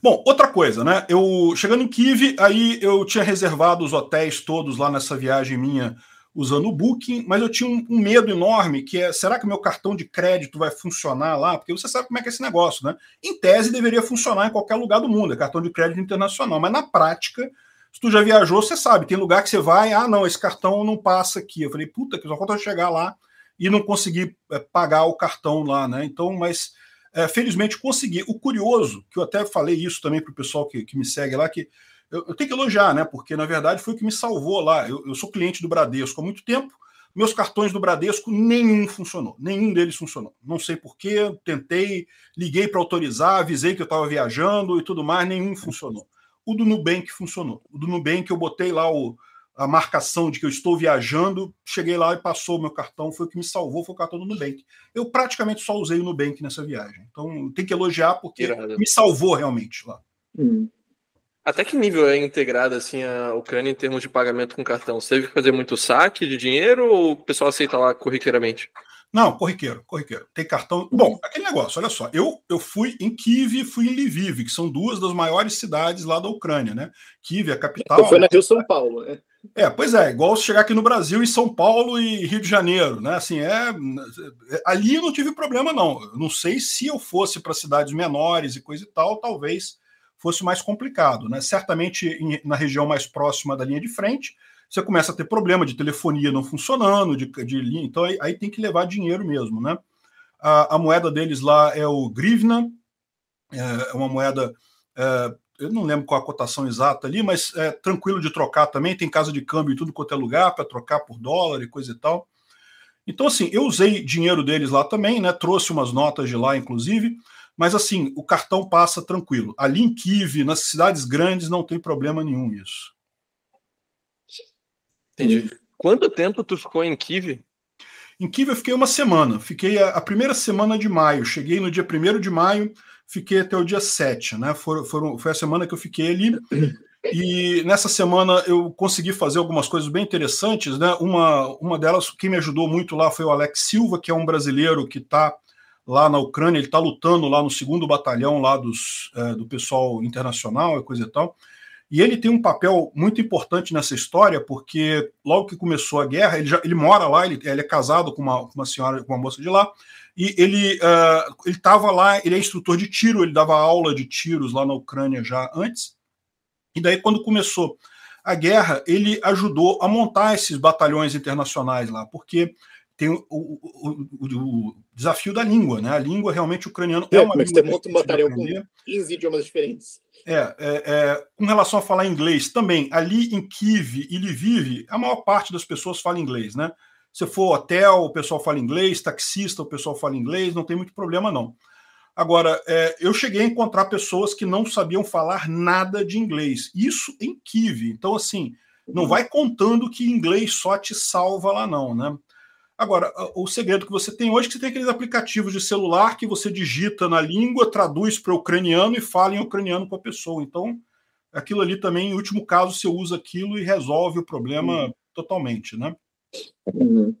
Bom, outra coisa, né? Eu chegando em Kiev, aí eu tinha reservado os hotéis todos lá nessa viagem minha usando o Booking, mas eu tinha um, um, medo enorme, que é, será que meu cartão de crédito vai funcionar lá? Porque você sabe como é que é esse negócio, né? Em tese, deveria funcionar em qualquer lugar do mundo, é cartão de crédito internacional, mas na prática, se tu já viajou, você sabe, tem lugar que você vai, ah, não, esse cartão não passa aqui. Eu falei, puta, que só falta eu chegar lá e não conseguir é, pagar o cartão lá, né? Então, mas é, felizmente consegui. O curioso, que eu até falei isso também para o pessoal que, que me segue lá, que eu, eu, tenho que elogiar, né? Porque na verdade foi o que me salvou lá. Eu, eu sou cliente do Bradesco há muito tempo. Meus cartões do Bradesco, nenhum funcionou. Nenhum deles funcionou. Não sei porquê, tentei, liguei para autorizar, avisei que eu estava viajando e tudo mais, nenhum funcionou. O do Nubank funcionou. O do Nubank eu botei lá o, a marcação de que eu estou viajando, cheguei lá e passou o meu cartão, foi o que me salvou, foi o cartão do Nubank. Eu praticamente só usei o Nubank nessa viagem. Então tem que elogiar porque Irado. me salvou realmente lá. Hum. Até que nível é integrada assim a Ucrânia em termos de pagamento com cartão? Você teve que fazer muito saque de dinheiro ou o pessoal aceita lá corriqueiramente? Não, corriqueiro, corriqueiro. Tem cartão. Bom, aquele negócio, olha só. Eu, eu fui em Kiev e fui em Lviv, que são duas das maiores cidades lá da Ucrânia, né? Kiev, a capital. Fui na Rio São Paulo, né? É, pois é, igual chegar aqui no Brasil, em São Paulo e Rio de Janeiro, né? Assim, é. Ali eu não tive problema, não. Eu não sei se eu fosse para cidades menores e coisa e tal, talvez fosse mais complicado. Né? Certamente em, na região mais próxima da linha de frente, você começa a ter problema de telefonia não funcionando, de, de linha, então aí, aí, tem que levar dinheiro mesmo. Né? A, a moeda deles lá é o grivna, é, é uma moeda. É, eu não lembro qual a cotação exata ali, mas é tranquilo de trocar também. Tem casa de câmbio e tudo quanto é lugar para trocar por dólar e coisa e tal. Então, assim, eu usei dinheiro deles lá também, né? Trouxe umas notas de lá, inclusive. Mas assim, o cartão passa tranquilo. Ali em Kiev, nas cidades grandes, não tem problema nenhum isso. Entendi. Quanto tempo tu ficou em Kiev? Em Kiev eu fiquei uma semana. Fiquei a, a primeira semana de maio. Cheguei no dia 1 de maio, fiquei até o dia 7, né? For, for, foi a semana que eu fiquei ali. E nessa semana eu consegui fazer algumas coisas bem interessantes, né? Uma, uma delas, quem me ajudou muito lá foi o Alex Silva, que é um brasileiro que está lá na Ucrânia, ele está lutando lá no segundo batalhão lá dos, é, do pessoal internacional e coisa e tal. E ele tem um papel muito importante nessa história, porque logo que começou a guerra, ele, já, ele mora lá, ele, ele é casado com uma, uma senhora, com uma moça de lá, e ele uh, ele estava lá, ele é instrutor de tiro, ele dava aula de tiros lá na Ucrânia já antes. E daí, quando começou a guerra, ele ajudou a montar esses batalhões internacionais lá, porque tem o, o, o, o, desafio da língua, né? A língua realmente ucraniano é, é uma língua. Você monta um batalhão com 15 idiomas diferentes. É, é, é, com relação a falar inglês, também, ali em Kiev e Lviv, a maior parte das pessoas fala inglês, né? Se for hotel, o pessoal fala inglês, taxista, o pessoal fala inglês, não tem muito problema, não. Agora, é, eu cheguei a encontrar pessoas que não sabiam falar nada de inglês. Isso em Kiev. Então, assim, não uhum. vai contando que inglês só te salva lá, não, né? Agora, o segredo que você tem hoje é que você tem aqueles aplicativos de celular que você digita na língua, traduz para o ucraniano e fala em ucraniano com a pessoa. Então, aquilo ali também, em último caso, você usa aquilo e resolve o problema uhum. totalmente, né? Uhum.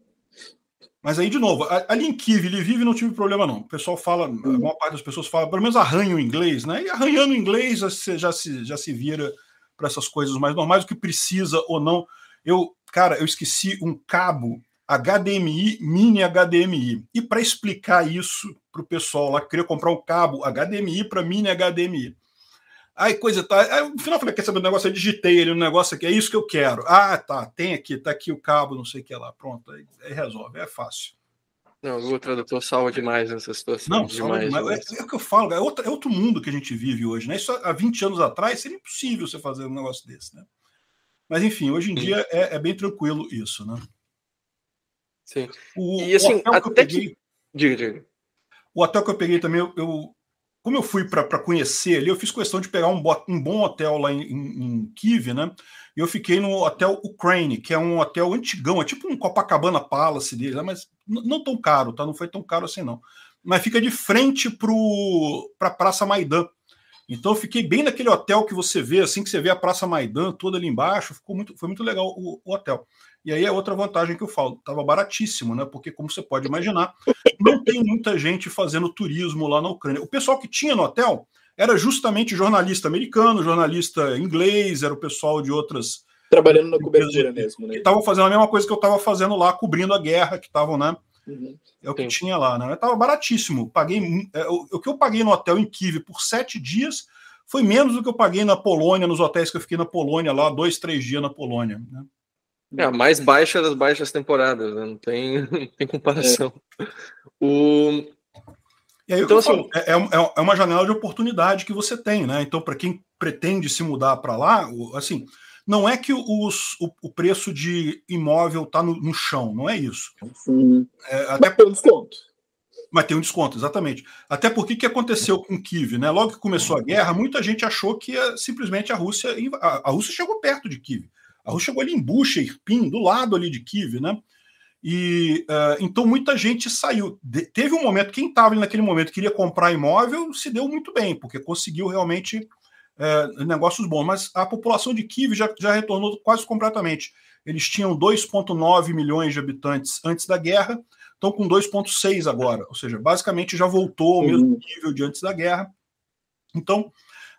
Mas aí, de novo, ali em Kiev, Lviv, não tive problema, não. O pessoal fala, uhum. a maior parte das pessoas fala, pelo menos arranha o inglês, né? E arranhando o inglês se, já se, já se vira para essas coisas mais normais, o que precisa ou não. Eu, cara, eu esqueci um cabo HDMI, mini HDMI. E para explicar isso para o pessoal lá que queria comprar um cabo HDMI para mini HDMI. Aí coisa tá. Aí, no final eu falei, quer saber o negócio? Eu digitei ele no negócio aqui, é isso que eu quero. Ah, tá, tem aqui, tá aqui o cabo, não sei o que lá. Pronto, aí, aí resolve, é fácil. Não, o tradutor salva demais nessa situação. Não, demais, demais. É, é, o que eu falo, é outro, é outro mundo que a gente vive hoje, né? Isso há 20 anos atrás seria impossível você fazer um negócio desse, né? Mas enfim, hoje em dia é, é bem tranquilo isso, né? Sim. O, e assim, até que, peguei, que... Diga, diga. O hotel que eu peguei também, eu, eu, como eu fui para conhecer ali, eu fiz questão de pegar um, um bom hotel lá em, em, Kiev, né? E eu fiquei no hotel Ukraine, que é um hotel antigão, é tipo um Copacabana Palace dele, né? mas não tão caro, tá? Não foi tão caro assim, não. Mas fica de frente para a Praça Maidan. Então eu fiquei bem naquele hotel que você vê, assim que você vê a Praça Maidan toda ali embaixo, ficou muito, foi muito legal o, o hotel. E aí é outra vantagem que eu falo, estava baratíssimo, né? Porque, como você pode imaginar, não tem muita gente fazendo turismo lá na Ucrânia. O pessoal que tinha no hotel era justamente jornalista americano, jornalista inglês, era o pessoal de outras. Trabalhando na cobertura mesmo, né? Que estavam fazendo a mesma coisa que eu estava fazendo lá, cobrindo a guerra, que estavam, né? Uhum. É o que Sim. tinha lá, né? Estava baratíssimo. Paguei é, o, o que eu paguei no hotel em Kiev por sete dias foi menos do que eu paguei na Polônia, nos hotéis que eu fiquei na Polônia lá, dois, três dias na Polônia. Né? É a mais baixa das baixas temporadas, né? não, tem, não tem comparação. É. O... E aí, então, assim, é, é, é, uma janela de oportunidade que você tem, né? Então, para quem pretende se mudar para lá, assim, não é que os, o, o preço de imóvel está no, no, chão, não é isso. Sim. É, até tem um desconto. Mas tem um desconto, exatamente. Até porque o que aconteceu com Kiev, né? Logo que começou a guerra, muita gente achou que ia, simplesmente a Rússia. A, a Rússia chegou perto de Kiev. A Rússia chegou ali em Bucha, Irpin, do lado ali de Kiev, né? E uh, então muita gente saiu. De, teve um momento, quem estava ali naquele momento queria comprar imóvel, se deu muito bem, porque conseguiu realmente uh, negócios bons. Mas a população de Kiev já, já retornou quase completamente. Eles tinham 2,9 milhões de habitantes antes da guerra, estão com 2,6 agora. Ou seja, basicamente já voltou ao mesmo nível de antes da guerra. Então,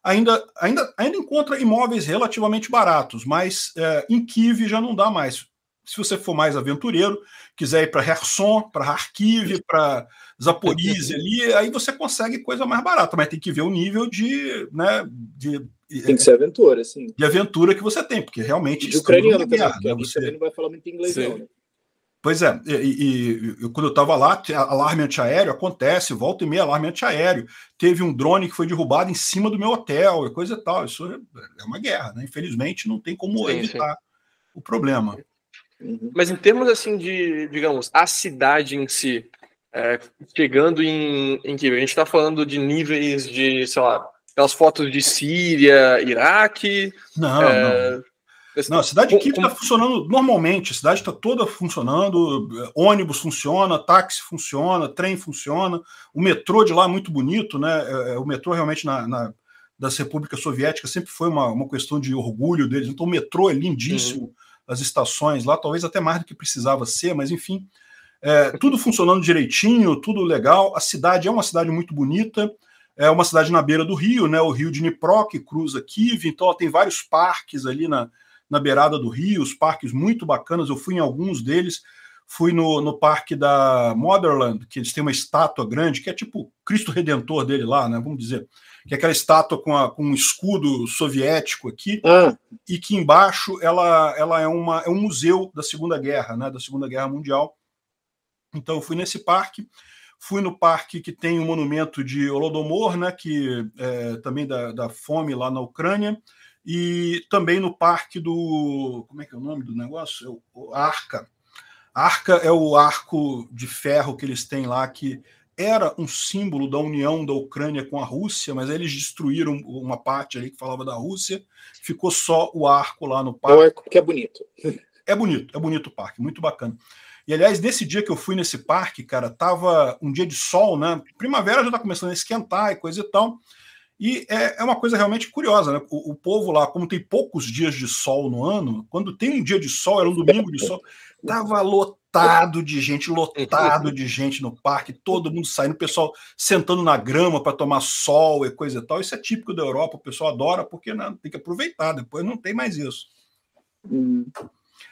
ainda, ainda, ainda encontra imóveis relativamente baratos, mas é, em Kiev já não dá mais. Se você for mais aventureiro, quiser ir para Kherson, para Kharkiv, para Zaporizhia ali, aí você consegue coisa mais barata, mas tem que ver o nível de, né, de tem que ser aventura, sim. De aventura que você tem, porque realmente. De ucraniano também, guerra, porque né? você não vai falar muito inglês, sim. não, né? Pois é, e, e, e quando eu estava lá, alarme antiaéreo acontece, volta e meia alarme antiaéreo. Teve um drone que foi derrubado em cima do meu hotel e coisa e tal. Isso é uma guerra, né? Infelizmente não tem como sim, evitar sim. o problema. Uhum. Mas em termos assim de, digamos, a cidade em si, é, chegando em, em que a gente está falando de níveis de, sei lá, aquelas fotos de Síria, Iraque. Não, é, não. Não, a cidade de Kiev está funcionando normalmente, a cidade está toda funcionando, ônibus funciona, táxi funciona, trem funciona, o metrô de lá é muito bonito, né? É, é, o metrô realmente na, na das repúblicas soviéticas sempre foi uma, uma questão de orgulho deles, então o metrô é lindíssimo, uhum. as estações lá, talvez até mais do que precisava ser, mas enfim, é, tudo funcionando direitinho, tudo legal, a cidade é uma cidade muito bonita, é uma cidade na beira do rio, né? O rio de Dnipro, que cruza Kiev, então tem vários parques ali na, na beirada do rio, os parques muito bacanas. Eu fui em alguns deles. Fui no, no parque da Motherland, que eles têm uma estátua grande, que é tipo Cristo Redentor dele lá, né? Vamos dizer. Que é aquela estátua com, a, com um escudo soviético aqui, ah. e que embaixo ela, ela é, uma, é um museu da Segunda Guerra, né? Da Segunda Guerra Mundial. Então eu fui nesse parque. Fui no parque que tem o um monumento de Holodomor, né, que é também da, da fome lá na Ucrânia e também no parque do. Como é que é o nome do negócio? É Arca. Arca é o arco de ferro que eles têm lá, que era um símbolo da união da Ucrânia com a Rússia, mas eles destruíram uma parte ali que falava da Rússia, ficou só o arco lá no parque. É o arco que é bonito. É bonito, é bonito o parque, muito bacana. E aliás, nesse dia que eu fui nesse parque, cara, tava um dia de sol, né? Primavera já tá começando a esquentar e coisa e tal. E é, é uma coisa realmente curiosa, né? O, o, povo lá, como tem poucos dias de sol no ano, quando tem um dia de sol, era um domingo de sol, tava lotado de gente, lotado de gente no parque, todo mundo saindo, o pessoal sentando na grama para tomar sol e coisa e tal. Isso é típico da Europa, o pessoal adora porque né, tem que aproveitar, depois não tem mais isso. Hum.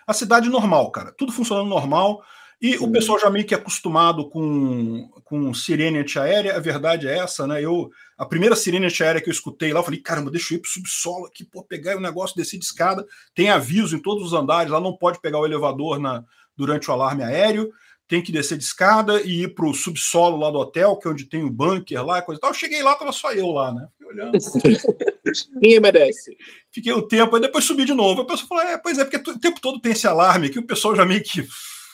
A cidade normal, cara, tudo funcionando normal. E o pessoal já meio que acostumado com, com sirene antiaérea, a verdade é essa, né? Eu, a primeira sirene antiaérea que eu escutei lá, eu falei, caramba, deixa eu ir pro subsolo aqui, pô, pegar o negócio, descer de escada, tem aviso em todos os andares, lá não pode pegar o elevador na, durante o alarme aéreo, tem que descer de escada e ir pro subsolo lá do hotel, que é onde tem o bunker lá, coisa e tal. Eu cheguei lá, tava só eu lá, né? Fiquei olhando. Ninguém merece. Fiquei um tempo, aí depois subi de novo. A pessoa falou, é, pois é, porque o tempo todo tem esse alarme que o pessoal já meio que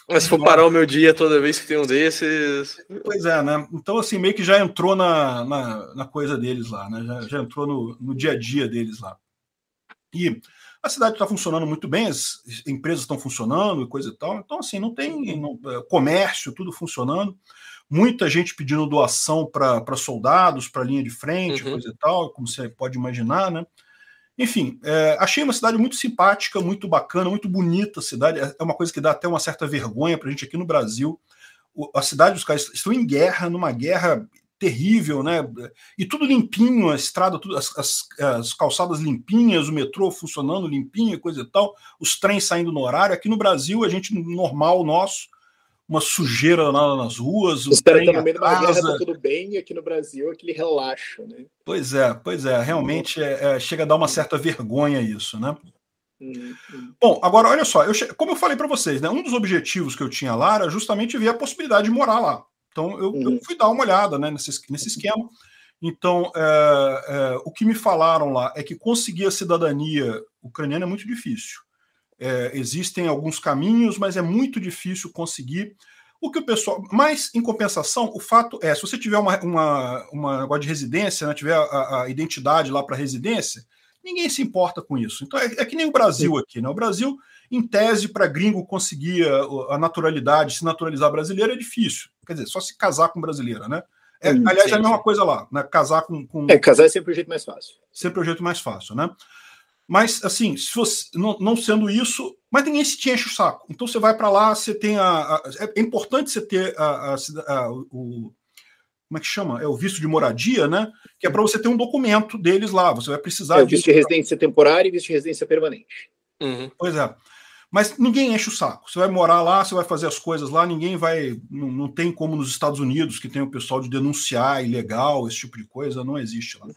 Mas se for parar o meu dia toda vez que tem um desses. Pois é, né? Então, assim, meio que já entrou na, na, na coisa deles lá, né? Já, já entrou no, no dia a dia deles lá. E a cidade está funcionando muito bem, as empresas estão funcionando e coisa e tal. Então, assim, não tem não, é, comércio, tudo funcionando. Muita gente pedindo doação para soldados, para linha de frente, uhum. coisa e tal, como você pode imaginar, né? Enfim, é, achei uma cidade muito simpática, muito bacana, muito bonita a cidade. É, é uma coisa que dá até uma certa vergonha para a gente aqui no Brasil. O, a cidade dos caras estão em guerra, numa guerra terrível, né? E tudo limpinho, a estrada, tudo, as, as, as, calçadas limpinhas, o metrô funcionando limpinho, coisa e tal, os trens saindo no horário. Aqui no Brasil, a gente normal nosso, uma sujeira lá nas ruas. Os caras estão no meio de uma guerra, tá tudo bem, e aqui no Brasil aquele relaxo, né? Pois é, pois é, realmente é, é, chega a dar uma certa vergonha isso, né? Uhum. Bom, agora olha só, eu, como eu falei para vocês, né, um dos objetivos que eu tinha lá era justamente ver a possibilidade de morar lá. Então eu, uhum. eu fui dar uma olhada né, nesse, nesse esquema. Então, é, é, o que me falaram lá é que conseguir a cidadania ucraniana é muito difícil. É, existem alguns caminhos, mas é muito difícil conseguir. O que o pessoal. Mas, em compensação, o fato é: se você tiver uma, uma, uma negócio de residência, né, tiver a, a identidade lá para residência, ninguém se importa com isso. Então, é, é que nem o Brasil aqui. Né? O Brasil, em tese, para gringo conseguir a, a, naturalidade, se naturalizar brasileiro, é difícil. Quer dizer, só se casar com brasileira, né? É, aliás, sim, é a mesma coisa lá, né? Casar com, com. É, casar é sempre o jeito mais fácil. Sempre o jeito mais fácil, né? Mas, assim, se você, não, não, sendo isso, mas ninguém se te enche o saco. Então você vai para lá, você tem a, a, É importante você ter a, a, o. Como é que chama? É o visto de moradia, né? Que é para você ter um documento deles lá. Você vai precisar. É o visto de residência temporária e visto de residência permanente. Uhum. Pois é. Mas ninguém enche o saco. Você vai morar lá, você vai fazer as coisas lá, ninguém vai. Não, não tem como nos Estados Unidos, que tem o pessoal de denunciar ilegal, esse tipo de coisa, não existe lá.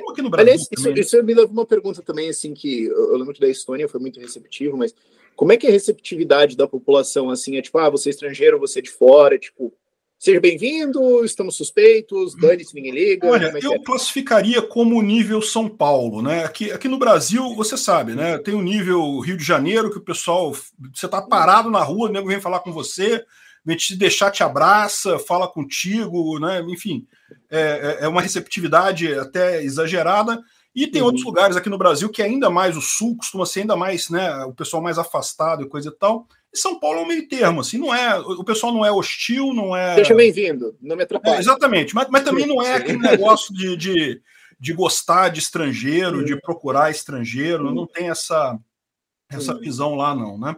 Como aqui no Brasil. Aliás, isso, isso, me leva uma pergunta também, assim, que eu lembro que da Estônia foi muito receptivo, mas como é que é a receptividade da população, assim, é tipo, ah, você é estrangeiro, você é de fora, tipo, seja bem-vindo, estamos suspeitos, dane-se, ninguém liga. Olha, é eu é? classificaria como nível São Paulo, né? Aqui, aqui no Brasil, você sabe, né? Tem o nível Rio de Janeiro, que o pessoal, você tá parado na rua, o nego vem falar com você, te deixar, te abraça, fala contigo, né? Enfim, é, é, é uma receptividade até exagerada. E tem uhum. outros lugares aqui no Brasil que ainda mais o sul costuma ser ainda mais, né? O pessoal mais afastado e coisa e tal. E São Paulo é um meio termo, assim, não é. O pessoal não é hostil, não é. Seja bem-vindo, não me atrapalha. É, exatamente, mas, mas também não é aquele negócio de, de, de gostar de estrangeiro, uhum. de procurar estrangeiro, uhum. não tem essa essa visão lá, não, né?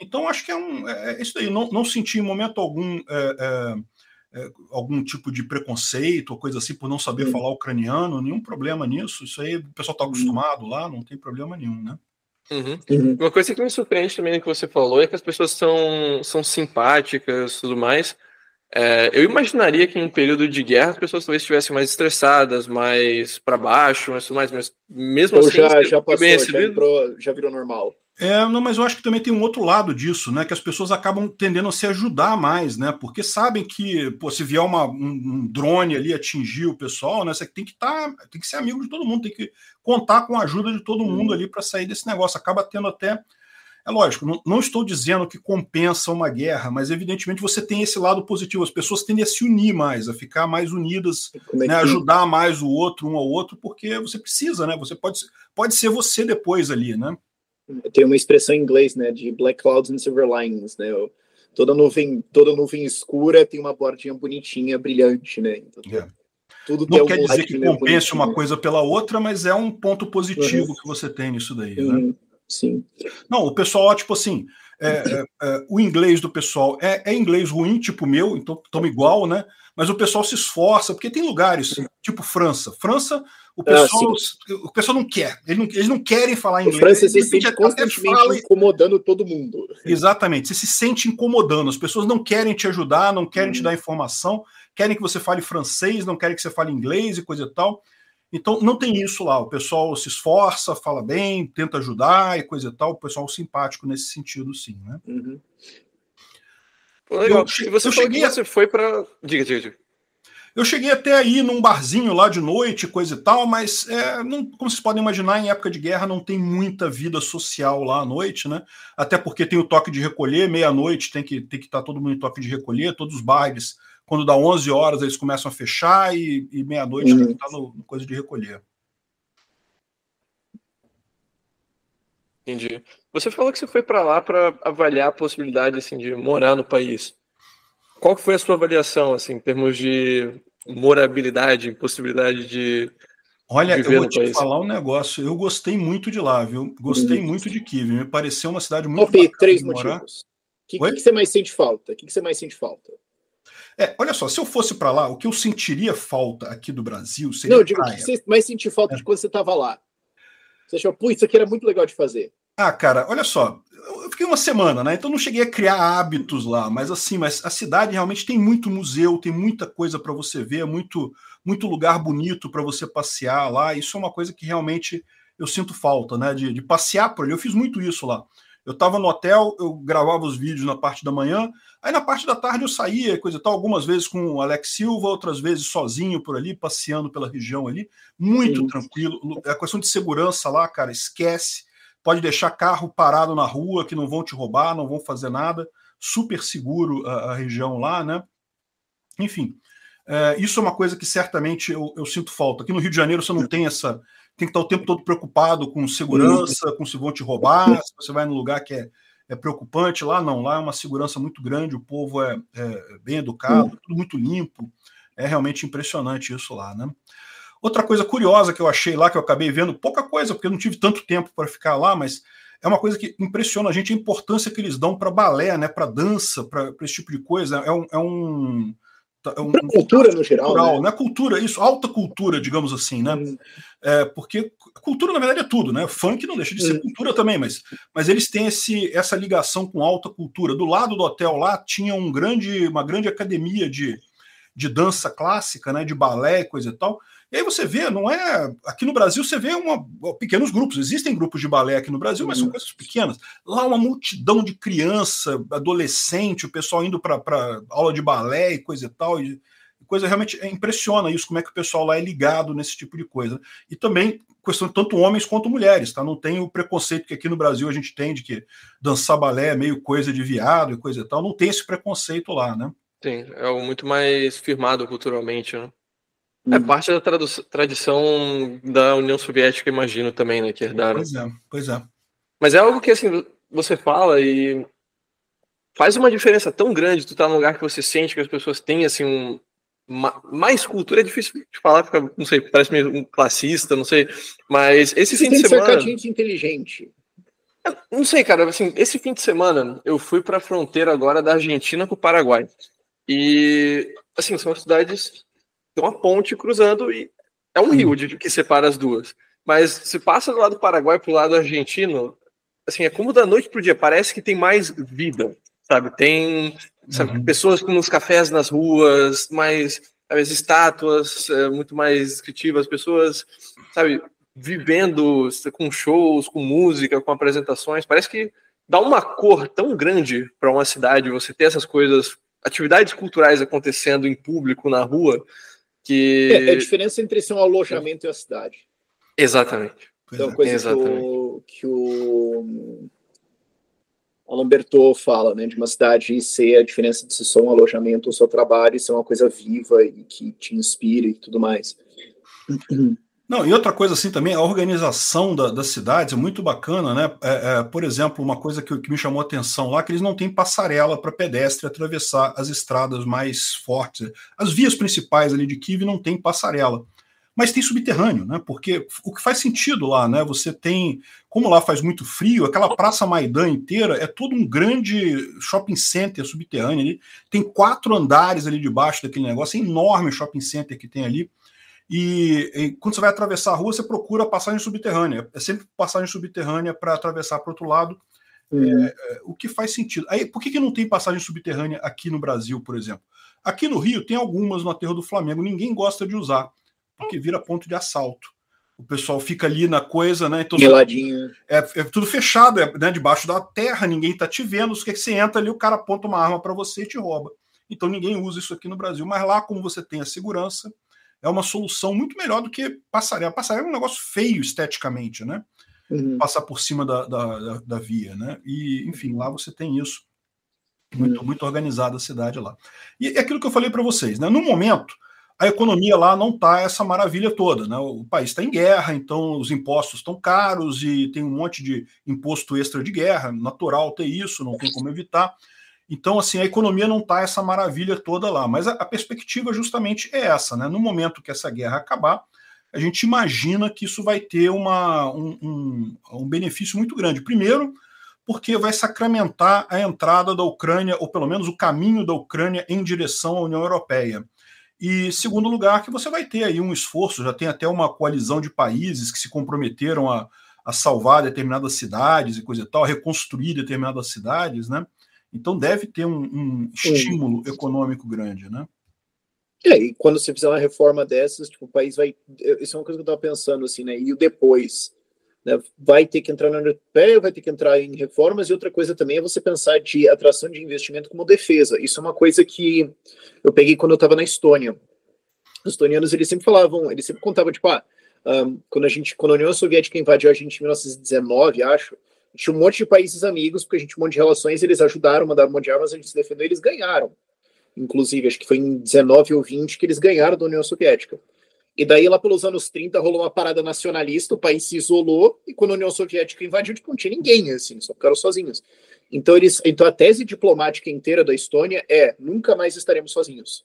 Então, acho que é, um, é, é isso aí. Não, não senti em momento algum é, é, é algum tipo de preconceito ou coisa assim por não saber falar ucraniano, nenhum problema nisso. Isso aí o pessoal está acostumado lá, não tem problema nenhum, né? Uhum. Uhum. Uma coisa que me surpreende também no que você falou é que as pessoas são, são simpáticas e tudo mais. É, eu imaginaria que em um período de guerra as pessoas talvez estivessem mais estressadas, mais para baixo, mas tudo mais, mas mesmo Ou assim, já, já passou, já, entrou, já virou normal. É, não, mas eu acho que também tem um outro lado disso, né? Que as pessoas acabam tendendo a se ajudar mais, né? Porque sabem que, pô, se vier uma, um, um drone ali atingir o pessoal, né? Você tem que estar, tá, tem que ser amigo de todo mundo, tem que contar com a ajuda de todo mundo ali para sair desse negócio. Acaba tendo até. É lógico, não, não, estou dizendo que compensa uma guerra, mas evidentemente você tem esse lado positivo. As pessoas tendem a se unir mais, a ficar mais unidas, é né, ajudar mais o outro, um ao outro, porque você precisa, né? Você pode, pode ser você depois ali, né? Tem uma expressão em inglês, né, de black clouds and silver linings, né? Toda nuvem, toda nuvem escura tem uma bordinha bonitinha, brilhante, né? Então, yeah. É. tudo Não quer dizer que compense uma coisa pela outra, mas é um ponto positivo uhum. que você tem nisso daí, uhum. né? Sim. Não, o pessoal, tipo assim, é, é, é, o inglês do pessoal é, é inglês ruim, tipo meu, então estamos igual, né? Mas o pessoal se esforça, porque tem lugares, tipo França. França, o ah, pessoal, ah, o pessoal não quer, eles não, eles não querem falar inglês. França se sente constantemente fala... incomodando todo mundo. Exatamente, você se sente incomodando. As pessoas não querem te ajudar, não querem hum. te dar informação, querem que você fale francês, não querem que você fale inglês e coisa e tal. Então, não tem isso lá. O pessoal se esforça, fala bem, tenta ajudar e coisa e tal. O pessoal simpático nesse sentido, sim, né? Uhum. Legal. Eu, e você eu cheguei você foi para. Diga, diga, diga. Eu cheguei até aí num barzinho lá de noite, coisa e tal, mas é, não, como vocês podem imaginar, em época de guerra não tem muita vida social lá à noite, né? Até porque tem o toque de recolher, meia-noite tem que tem que estar tá todo mundo em toque de recolher, todos os bares, quando dá 11 horas eles começam a fechar e, e meia-noite uhum. tem que estar tá no, no coisa de recolher. Entendi. Você falou que você foi para lá para avaliar a possibilidade assim de morar no país. Qual foi a sua avaliação assim em termos de morabilidade, possibilidade de Olha, eu vou te país? falar um negócio. Eu gostei muito de lá, viu? Gostei hum. muito de Kiev. Me pareceu uma cidade muito Top três motivos. O que, que, que, você mais sente falta? O que, que você mais sente falta? É, olha só, se eu fosse para lá, o que eu sentiria falta aqui do Brasil seria. Não, eu digo, o que você mais sentiu falta é. de quando você estava lá? Você achou, pô, isso aqui era muito legal de fazer. Ah, cara, olha só. Eu fiquei uma semana, né? Então não cheguei a criar hábitos lá, mas assim, mas a cidade realmente tem muito museu, tem muita coisa para você ver, muito, muito lugar bonito para você passear lá. Isso é uma coisa que realmente eu sinto falta, né? De, de passear por ali. Eu fiz muito isso lá. Eu estava no hotel, eu gravava os vídeos na parte da manhã, aí na parte da tarde eu saía, coisa e tal, algumas vezes com o Alex Silva, outras vezes sozinho por ali, passeando pela região ali, muito Sim. tranquilo. A questão de segurança lá, cara, esquece. Pode deixar carro parado na rua, que não vão te roubar, não vão fazer nada. Super seguro a, a região lá, né? Enfim, é, isso é uma coisa que certamente eu, eu sinto falta. Aqui no Rio de Janeiro você não tem essa tem que estar o tempo todo preocupado com segurança, com se vão te roubar, se você vai num lugar que é, é preocupante. Lá não, lá é uma segurança muito grande, o povo é, é bem educado, tudo muito limpo. É realmente impressionante isso lá, né? Outra coisa curiosa que eu achei lá, que eu acabei vendo, pouca coisa, porque eu não tive tanto tempo para ficar lá, mas é uma coisa que impressiona a gente a importância que eles dão para balé, né, para dança, para esse tipo de coisa. É um, é um é um, cultura no geral. Cultural, né? né? Cultura, isso, alta cultura, digamos assim, né? Hum. É, porque cultura, na verdade, é tudo, né? Funk não deixa de ser hum. cultura também, mas, mas eles têm esse, essa ligação com alta cultura. Do lado do hotel lá tinha um grande, uma grande academia de, de dança clássica, né? De balé e coisa e tal. E aí você vê, não é. Aqui no Brasil você vê uma, pequenos grupos, existem grupos de balé aqui no Brasil, mas são uhum. coisas pequenas. Lá uma multidão de criança, adolescente, o pessoal indo para aula de balé e coisa e tal. E, coisa realmente é, impressiona isso, como é que o pessoal lá é ligado nesse tipo de coisa. E também questão de tanto homens quanto mulheres, tá? Não tem o preconceito que aqui no Brasil a gente tem de que dançar balé é meio coisa de viado e coisa e tal. Não tem esse preconceito lá, né? Sim, é algo muito mais firmado culturalmente, né? É uhum. parte da tradição da União Soviética, imagino também, né, que herdaram. Pois é, pois é. Mas é algo que, assim, você fala e faz uma diferença tão grande tu tá num lugar que você sente que as pessoas têm, assim, um, mais cultura, é difícil de falar, fica, não sei, parece meio um classista, não sei, mas esse você fim de semana... Ser inteligente. Não sei, cara, assim, esse fim de semana eu fui para a fronteira agora da Argentina com o Paraguai. E, assim, são cidades tem uma ponte cruzando e é um rio de, que separa as duas. Mas se passa do lado do Paraguai para o lado argentino, assim, é como da noite para o dia, parece que tem mais vida, sabe? Tem sabe, uhum. pessoas nos cafés nas ruas, mais as estátuas é, muito mais descritivas, pessoas, sabe, vivendo com shows, com música, com apresentações. Parece que dá uma cor tão grande para uma cidade você ter essas coisas, atividades culturais acontecendo em público na rua, que... É, é, a diferença entre ser um alojamento e a cidade. Exatamente. Então, coisa Exatamente. que o, que o Bertot fala, né, de uma cidade ser a diferença de ser só um alojamento ou só trabalho, ser uma coisa viva e que te inspire e tudo mais. Não, e outra coisa assim também, a organização da, das cidades é muito bacana, né? É, é, por exemplo, uma coisa que, que, me chamou a atenção lá, que eles não têm passarela para pedestre atravessar as estradas mais fortes. As vias principais ali de Kiev não tem passarela. Mas tem subterrâneo, né? Porque o que faz sentido lá, né? Você tem, como lá faz muito frio, aquela Praça Maidan inteira é todo um grande shopping center subterrâneo ali. Tem quatro andares ali debaixo daquele negócio, é enorme shopping center que tem ali. E, e, quando você vai atravessar a rua, você procura passagem subterrânea. É sempre passagem subterrânea para atravessar para o outro lado, uhum. é, é, o que faz sentido. Aí, por que, que não tem passagem subterrânea aqui no Brasil, por exemplo? Aqui no Rio tem algumas no aterro do Flamengo, ninguém gosta de usar, porque vira ponto de assalto. O pessoal fica ali na coisa, né? Então, Geladinho. É, é tudo fechado, é né, debaixo da terra, ninguém tá te vendo. O que você entra ali, o cara aponta uma arma para você e te rouba. então ninguém usa isso aqui no Brasil. Mas lá, como você tem a segurança, é uma solução muito melhor do que passarela. Passarela é um negócio feio esteticamente, né? Uhum. Passar por cima da, da, da, via, né? E, enfim, lá você tem isso. Muito, uhum. muito organizada a cidade lá. E é aquilo que eu falei para vocês, né? No momento, a economia lá não está essa maravilha toda, né? O país está em guerra, então os impostos estão caros e tem um monte de imposto extra de guerra, natural ter isso, não tem como evitar. Então, assim, a economia não está essa maravilha toda lá, mas a, a, perspectiva justamente é essa, né? No momento que essa guerra acabar, a gente imagina que isso vai ter uma, um, um, um benefício muito grande. Primeiro, porque vai sacramentar a entrada da Ucrânia, ou pelo menos o caminho da Ucrânia em direção à União Europeia. E segundo lugar, que você vai ter aí um esforço, já tem até uma coalizão de países que se comprometeram a, a salvar determinadas cidades e coisa e tal, a reconstruir determinadas cidades, né? Então deve ter um, um estímulo econômico grande, né? É, e quando você fizer uma reforma dessas, tipo, o país vai. Isso é uma coisa que eu estava pensando, assim, né? E o depois? Né? Vai ter que entrar na União Europeia, vai ter que entrar em reformas, e outra coisa também é você pensar de atração de investimento como defesa. Isso é uma coisa que eu peguei quando eu estava na Estônia. Os estonianos, eles sempre falavam, eles sempre contavam, tipo, ah, um, quando a gente, quando a União Soviética invadiu a gente em 1919, acho, tinha um monte de países amigos, porque a gente tinha um monte de relações, eles ajudaram, mandaram um monte de armas, a gente se defendeu, eles ganharam. Inclusive, acho que foi em 19 ou 20 que eles ganharam da União Soviética. E daí, lá pelos anos 30, rolou uma parada nacionalista, o país se isolou, e quando a União Soviética invadiu, tipo, não tinha ninguém, assim, só ficaram sozinhos. Então, eles, então a tese diplomática inteira da Estônia é: nunca mais estaremos sozinhos.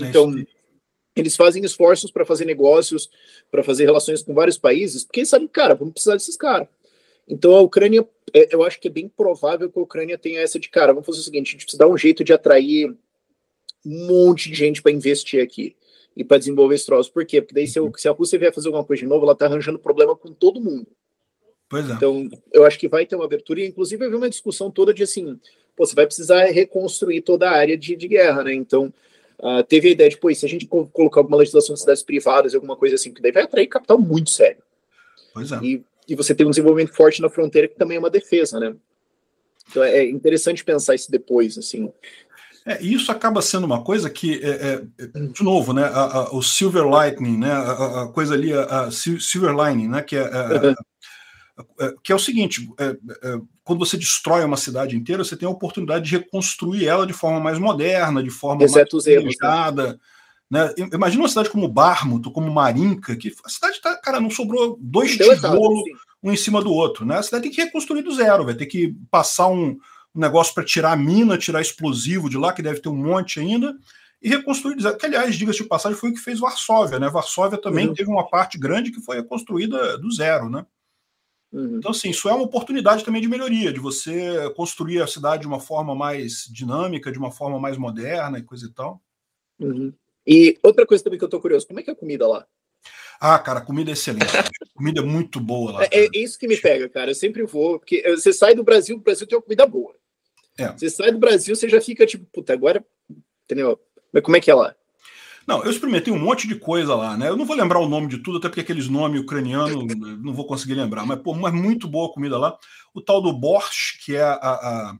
É então, eles fazem esforços para fazer negócios, para fazer relações com vários países, porque eles sabem, cara, vamos precisar desses caras. Então a Ucrânia, é, eu acho que é bem provável que a Ucrânia tenha essa de cara. Vamos fazer o seguinte: a gente precisa dar um jeito de atrair um monte de gente para investir aqui e para desenvolver esse troço. Por quê? Porque daí se, eu, se, a Rússia vier fazer alguma coisa de novo, ela está arranjando problema com todo mundo. Pois é. Então, eu acho que vai ter uma abertura, e inclusive vai uma discussão toda de assim, pô, você vai precisar reconstruir toda a área de, de guerra, né? Então, uh, teve a ideia de, pô, se a gente colocar alguma legislação de cidades privadas, alguma coisa assim, que daí vai atrair capital muito sério. Pois é. E e você tem um desenvolvimento forte na fronteira que também é uma defesa, né? Então é interessante pensar isso depois, assim. É, isso acaba sendo uma coisa que, é, é, de novo, né, a, a, o silver lightning, né, a, a coisa ali, a, silver lining, né, que é, uhum. que é o seguinte, é, é, quando você destrói uma cidade inteira, você tem a oportunidade de reconstruir ela de forma mais moderna, de forma Exceto mais planejada, né? Né? Imagina uma cidade como Barmuto, como Marinka, que a cidade tá, cara, não sobrou dois tijolos um em cima do outro. Né? A cidade tem que reconstruir do zero, vai ter que passar um, um negócio para tirar a mina, tirar explosivo de lá, que deve ter um monte ainda, e reconstruir do zero. Que, aliás, diga-se de passagem, foi o que fez Varsóvia. Né? Varsóvia também uhum. teve uma parte grande que foi reconstruída do zero. Né? Uhum. Então, assim, isso é uma oportunidade também de melhoria, de você construir a cidade de uma forma mais dinâmica, de uma forma mais moderna e coisa e tal. Uhum. E outra coisa também que eu tô curioso, como é que é a comida lá? Ah, cara, comida é excelente. Comida é muito boa lá. É, é, isso que me pega, cara. Eu sempre vou, porque você sai do Brasil, o Brasil tem uma comida boa. É. Você sai do Brasil, você já fica tipo, puta, agora. Entendeu? Mas como é que é lá? Não, eu experimentei um monte de coisa lá, né? Eu não vou lembrar o nome de tudo, até porque aqueles nomes ucranianos não vou conseguir lembrar. Mas, pô, mas muito boa a comida lá. O tal do borscht, que é a, a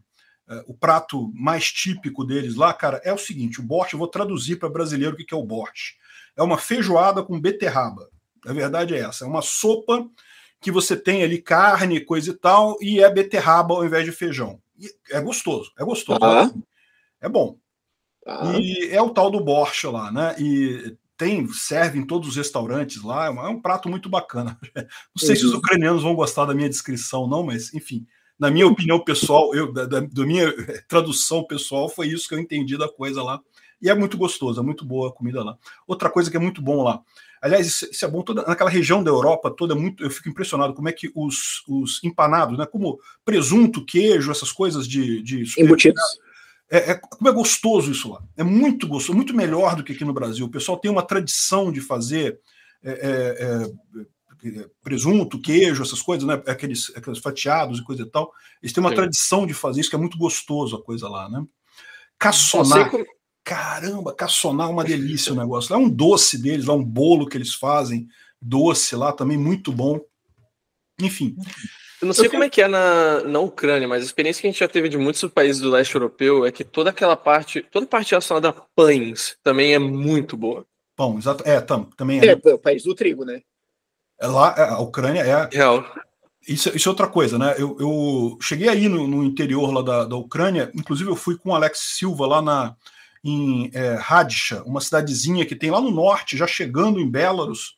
o prato mais típico deles lá, cara, é o seguinte: o borscht, eu vou traduzir para brasileiro o que é o borscht. É uma feijoada com beterraba. A verdade é essa: é uma sopa que você tem ali carne, coisa e tal, e é beterraba ao invés de feijão. E é gostoso, é gostoso. Ah. É bom. Ah. E é o tal do borscht lá, né? E tem, serve em todos os restaurantes lá, é um é prato muito bacana. Não sei uhum. se os uhum. ucranianos vão gostar da minha descrição, não, mas enfim na minha opinião pessoal, eu, da, da, da, minha tradução pessoal, foi isso que eu entendi da coisa lá. E é muito gostoso, é muito boa a comida lá. Outra coisa que é muito bom lá. Aliás, isso, isso é bom toda naquela região da Europa toda, é muito, eu fico impressionado como é que os, os empanados, né, como presunto, queijo, essas coisas de, de embutidos. É, é, como é gostoso isso lá. É muito gostoso, muito melhor do que aqui no Brasil. O pessoal tem uma tradição de fazer é, é, é presunto, queijo, essas coisas, né? Aqueles, aqueles fatiados e coisa e tal. Eles têm uma Sim. tradição de fazer isso, que é muito gostoso a coisa lá, né? Caçonar. Como... Caramba, caçonar é uma delícia o negócio. Lá é um doce deles, lá um bolo que eles fazem, doce lá também, muito bom. Enfim. Eu não sei como é que é na, na Ucrânia, mas a experiência que a gente já teve de muitos países do leste europeu é que toda aquela parte, toda a parte relacionada a pães também é muito boa. Pão, exato. É, tam, também é. É, o país do trigo, né? É lá, é, a Ucrânia é. Real. Isso, isso é outra coisa, né? Eu, eu cheguei aí no, no, interior lá da, da Ucrânia, inclusive eu fui com o Alex Silva lá na, em é, uma cidadezinha que tem lá no norte, já chegando em Belarus,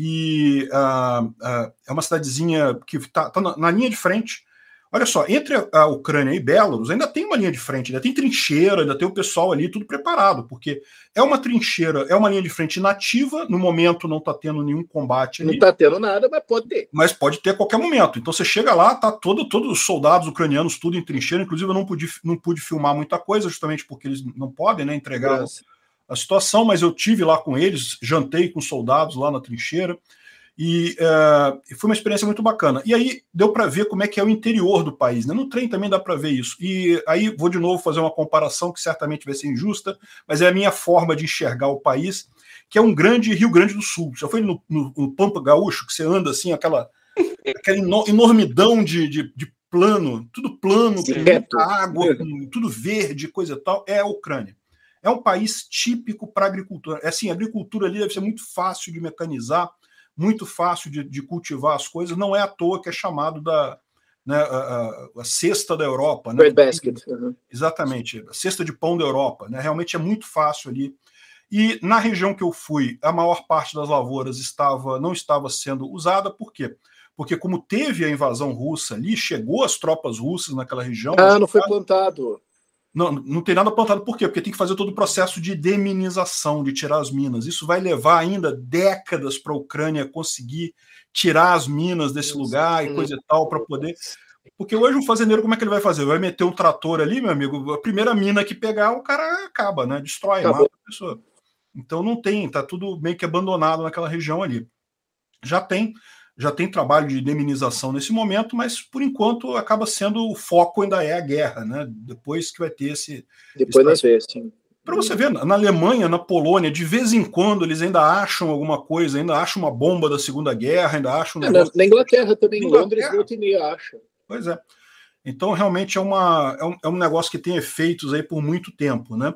e uh, uh, é uma cidadezinha que está tá na, na, linha de frente. Olha só, entre a, Ucrânia e Belarus ainda tem uma linha de frente, ainda tem trincheira, ainda tem o pessoal ali tudo preparado, porque é uma trincheira, é uma linha de frente nativa, no momento não está tendo nenhum combate ali. Não está tendo nada, mas pode ter. Mas pode ter a qualquer momento. Então você chega lá, tá todo, todos os soldados ucranianos tudo em trincheira, inclusive eu não pude, não pude filmar muita coisa, justamente porque eles não podem né, entregar. Nossa a situação, mas eu tive lá com eles, jantei com soldados lá na trincheira e uh, foi uma experiência muito bacana. E aí deu para ver como é que é o interior do país. Né? No trem também dá para ver isso. E aí vou de novo fazer uma comparação que certamente vai ser injusta, mas é a minha forma de enxergar o país, que é um grande Rio Grande do Sul. Já foi no, no, no Pampa Gaúcho, que você anda assim, aquela, aquela enormidão de, de, de plano, tudo plano, com muita água, com tudo verde, coisa e tal, é a Ucrânia. É um país típico para agricultura. É assim, a agricultura ali deve ser muito fácil de mecanizar, muito fácil de, de cultivar as coisas. Não é à toa que é chamado da né, a, a, cesta da Europa. Né? basket. Uhum. Exatamente, a cesta de pão da Europa. Né? Realmente é muito fácil ali. E na região que eu fui, a maior parte das lavouras estava não estava sendo usada. Por quê? Porque como teve a invasão russa ali, chegou as tropas russas naquela região. Ah, não foi plantado. Não, não tem nada plantado. Por quê? Porque tem que fazer todo o processo de deminização, de tirar as minas. Isso vai levar ainda décadas para a Ucrânia conseguir tirar as minas desse lugar e coisa e tal, para poder. Porque hoje o fazendeiro, como é que ele vai fazer? Vai meter um trator ali, meu amigo, a primeira mina que pegar, o cara acaba, né? Destrói, Acabou. mata a pessoa. Então não tem, tá tudo meio que abandonado naquela região ali. Já tem já tem trabalho de indemnização nesse momento, mas por enquanto acaba sendo o foco ainda é a guerra, né? Depois que vai ter esse. Depois nós vemos, sim. Para você ver, na Alemanha, na Polônia, de vez em quando eles ainda acham alguma coisa, ainda acham uma bomba da Segunda Guerra, ainda acham. Um é, na, Inglaterra também, em Londres, volta e acha. Pois é. Então, realmente é, uma, é, um, é um negócio que tem efeitos aí por muito tempo, né?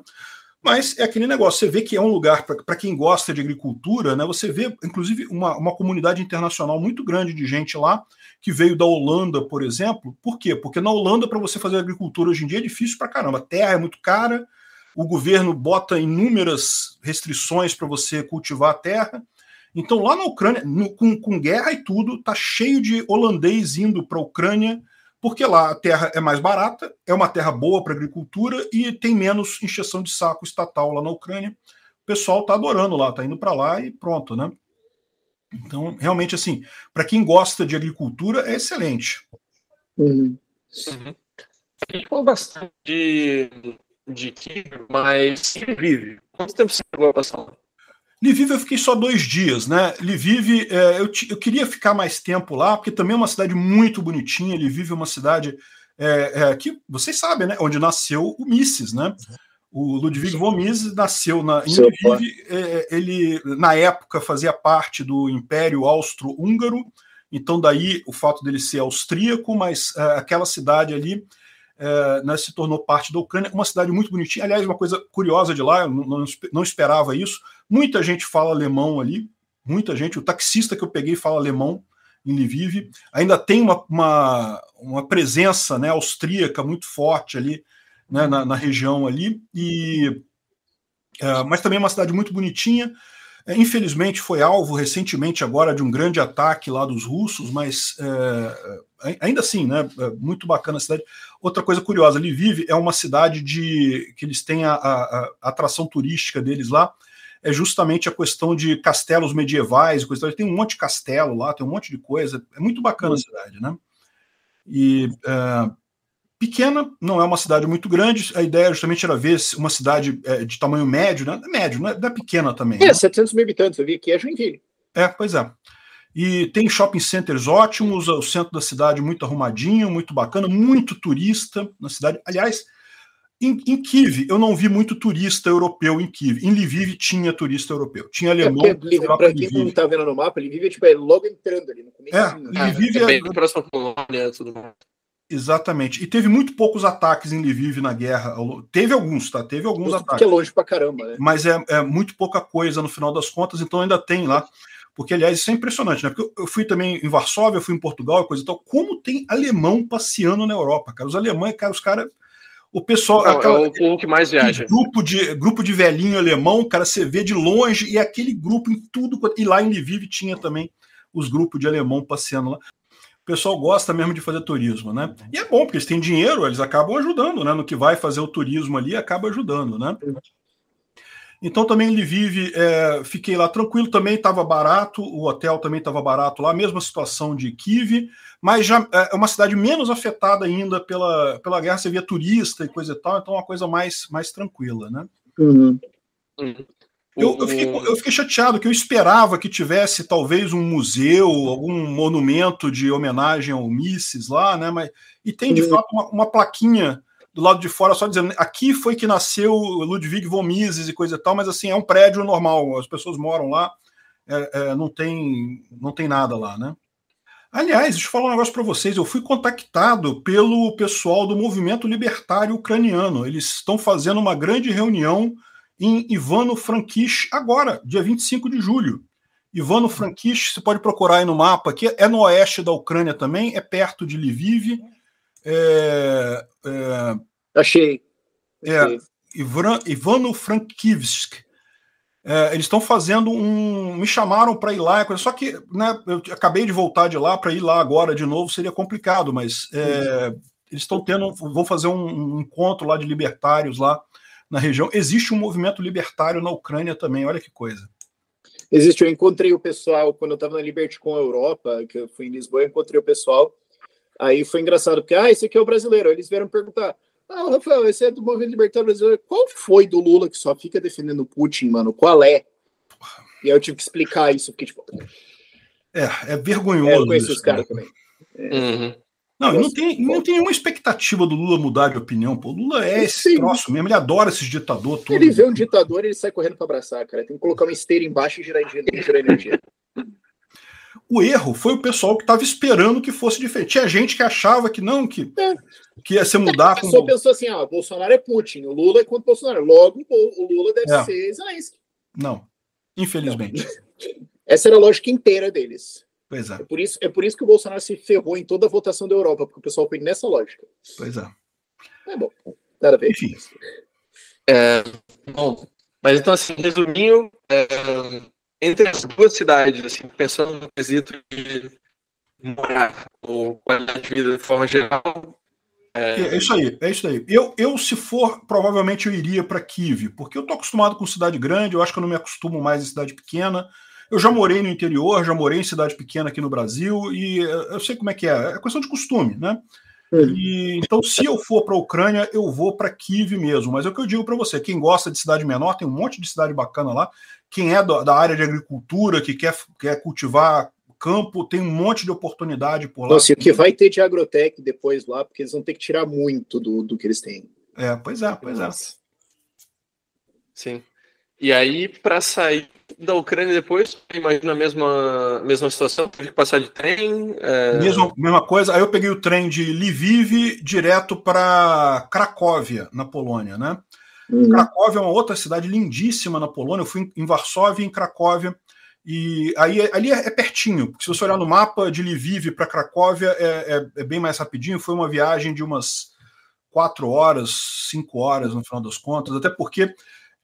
Mas é aquele negócio, você vê que é um lugar para quem gosta de agricultura, né? Você vê, inclusive, uma, uma comunidade internacional muito grande de gente lá, que veio da Holanda, por exemplo. Por quê? Porque na Holanda, para você fazer agricultura hoje em dia, é difícil para caramba. A terra é muito cara, o governo bota inúmeras restrições para você cultivar a terra. Então, lá na Ucrânia, no, com, com guerra e tudo, tá cheio de holandês indo para a Ucrânia porque lá a terra é mais barata, é uma terra boa para agricultura e tem menos encheção de saco estatal lá na Ucrânia. O pessoal está adorando lá, está indo para lá e pronto, né? Então, realmente, assim, para quem gosta de agricultura, é excelente. Uhum. Uhum. A gente falou bastante de, de Kiev, mas vive. Quanto tempo você chegou a passar lá? Lviv eu fiquei só dois dias, né? Lviv, é, eu, eu, queria ficar mais tempo lá, porque também é uma cidade muito bonitinha. Lviv é uma cidade é, é, que, vocês sabem, né? Onde nasceu o Mises, né? O Ludwig von Mises nasceu na, em Lviv. É, ele, na época, fazia parte do Império Austro-Húngaro. Então, daí o fato dele ser austríaco, mas é, aquela cidade ali é, né, se tornou parte da Ucrânia, uma cidade muito bonitinha. Aliás, uma coisa curiosa de lá, eu não, não, esperava isso. Muita gente fala alemão ali, muita gente. O taxista que eu peguei fala alemão em Lviv. Ainda tem uma, uma, uma presença né, austríaca muito forte ali né, na, na, região ali. E, é, mas também é uma cidade muito bonitinha. É, infelizmente foi alvo recentemente agora de um grande ataque lá dos russos, mas é, ainda assim, né, é muito bacana a cidade. Outra coisa curiosa, Lviv é uma cidade de que eles têm a, a, a atração turística deles lá, é justamente a questão de castelos medievais, coisa, tem um monte de castelo lá, tem um monte de coisa, é muito bacana a cidade, né? E é, pequena, não é uma cidade muito grande. A ideia justamente era ver uma cidade é, de tamanho médio, né? Médio, não é, não é pequena também. É, né? 700 mil habitantes, eu vi aqui, é Joinville. É, pois é. E tem shopping centers ótimos, o centro da cidade muito arrumadinho, muito bacana, muito turista na cidade. Aliás, Em, em Kiev, eu não vi muito turista europeu em Kiev. Em Lviv tinha turista europeu. Tinha é alemão. É para quem não está vendo no mapa, Lviv é, tipo, é logo entrando ali no começo. É, Lviv é, é bem próximo Polônia tudo mais. Exatamente. E teve muito poucos ataques em Lviv na guerra. Teve alguns, tá? Teve alguns Justo ataques. Que é longe pra caramba, né? Mas é, é muito pouca coisa no final das contas, então ainda tem lá. Porque, aliás, isso é impressionante, né? Porque eu fui também em Varsóvia, fui em Portugal coisa e tal. Como tem alemão passeando na Europa, cara? Os alemães, cara, os caras o pessoal. Não, aquela, é o povo que mais viaja. Grupo de, grupo de velhinho alemão, cara, você vê de longe, e aquele grupo em tudo. E lá em Lviv tinha também os grupos de alemão passeando lá. O pessoal gosta mesmo de fazer turismo, né? E é bom, porque eles têm dinheiro, eles acabam ajudando, né? No que vai fazer o turismo ali, acaba ajudando, né? Então também em Lviv, é, fiquei lá tranquilo, também estava barato, o hotel também estava barato lá, mesma situação de Kiev mas já é, é uma cidade menos afetada ainda pela, pela guerra, você via turista e coisa e tal, então é uma coisa mais, mais tranquila, né? Uhum. Eu, eu, fiquei, eu, fiquei, chateado que eu esperava que tivesse talvez um museu, algum monumento de homenagem ao Mises lá, né? Mas, e tem de uhum. fato uma, uma, plaquinha do lado de fora só dizendo aqui foi que nasceu Ludwig von Mises e coisa e tal, mas assim é um prédio normal, as pessoas moram lá, é, é, não tem não tem nada lá, né? Aliás, deixa eu falar um negócio para vocês. Eu fui contactado pelo pessoal do movimento libertário ucraniano. Eles estão fazendo uma grande reunião em Ivano-Frankivsk agora, dia 25 de julho. Ivano-Frankivsk, você pode procurar aí no mapa, que é no oeste da Ucrânia também, é perto de Lviv. É, é, Achei. É, Ivano-Frankivsk. É, eles estão fazendo um. Me chamaram para ir lá, só que né, eu acabei de voltar de lá, para ir lá agora de novo seria complicado, mas é, eles estão tendo. vão fazer um, um, encontro lá de libertários lá na região. Existe um movimento libertário na Ucrânia também, olha que coisa. Existe, eu encontrei o pessoal quando eu estava na Liberty com a Europa, que eu fui em Lisboa, eu encontrei o pessoal. Aí foi engraçado, porque, ah, esse aqui é o brasileiro. Eles vieram perguntar: ah, Rafael, esse é do movimento libertário brasileiro. Qual foi do Lula que só fica defendendo Putin, mano? Qual é? E aí eu tive que explicar isso, porque, tipo. É, é vergonhoso. É, eu conheço os caras né? também. É. Uhum. Não, não tem, não tem nenhuma expectativa do Lula mudar de opinião. Pô. O Lula é esse Sim. troço mesmo, ele adora esses ditadores todos. Ele vê um ditador e ele sai correndo para abraçar, cara. Tem que colocar uma esteira embaixo e girar, girar energia. O erro foi o pessoal que estava esperando que fosse diferente. Tinha gente que achava que não, que, é. que ia ser mudar. A pessoa com... pensou assim: ah, Bolsonaro é Putin, o Lula é contra o Bolsonaro. Logo, o Lula deve é. ser Zelensky. Não, infelizmente. Essa era a lógica inteira deles. Pois é. É por, isso, é por isso que o Bolsonaro se ferrou em toda a votação da Europa, porque o pessoal foi nessa lógica. Pois é. É bom. Nada a ver. Enfim. É, bom, mas então, assim, resumindo, é, entre as duas cidades, assim, pensando no quesito de morar ou qualidade de vida de forma geral. É... é isso aí, é isso aí. Eu, eu se for, provavelmente eu iria para Kiev, porque eu tô acostumado com cidade grande, eu acho que eu não me acostumo mais em cidade pequena. Eu já morei no interior, já morei em cidade pequena aqui no Brasil, e eu sei como é que é. É questão de costume, né? E, então, se eu for para a Ucrânia, eu vou para Kiev mesmo. Mas é o que eu digo para você: quem gosta de cidade menor, tem um monte de cidade bacana lá. Quem é da área de agricultura, que quer, quer cultivar campo, tem um monte de oportunidade por lá. Nossa, e o que vai ter de agrotec depois lá, porque eles vão ter que tirar muito do, do que eles têm. É, pois é, pois é. Sim. E aí, para sair da Ucrânia depois, imagina a mesma, mesma situação, teve que passar de trem. É... Mesma, mesma coisa. Aí eu peguei o trem de Lviv direto para Cracóvia, na Polônia, né? Uhum. Cracóvia é uma outra cidade lindíssima na Polônia. Eu fui em Varsóvia, em Cracóvia. E aí ali é, é pertinho, porque se você olhar no mapa de Lviv para Cracóvia é, é, é, bem mais rapidinho. Foi uma viagem de umas quatro horas, cinco horas no final das contas, até porque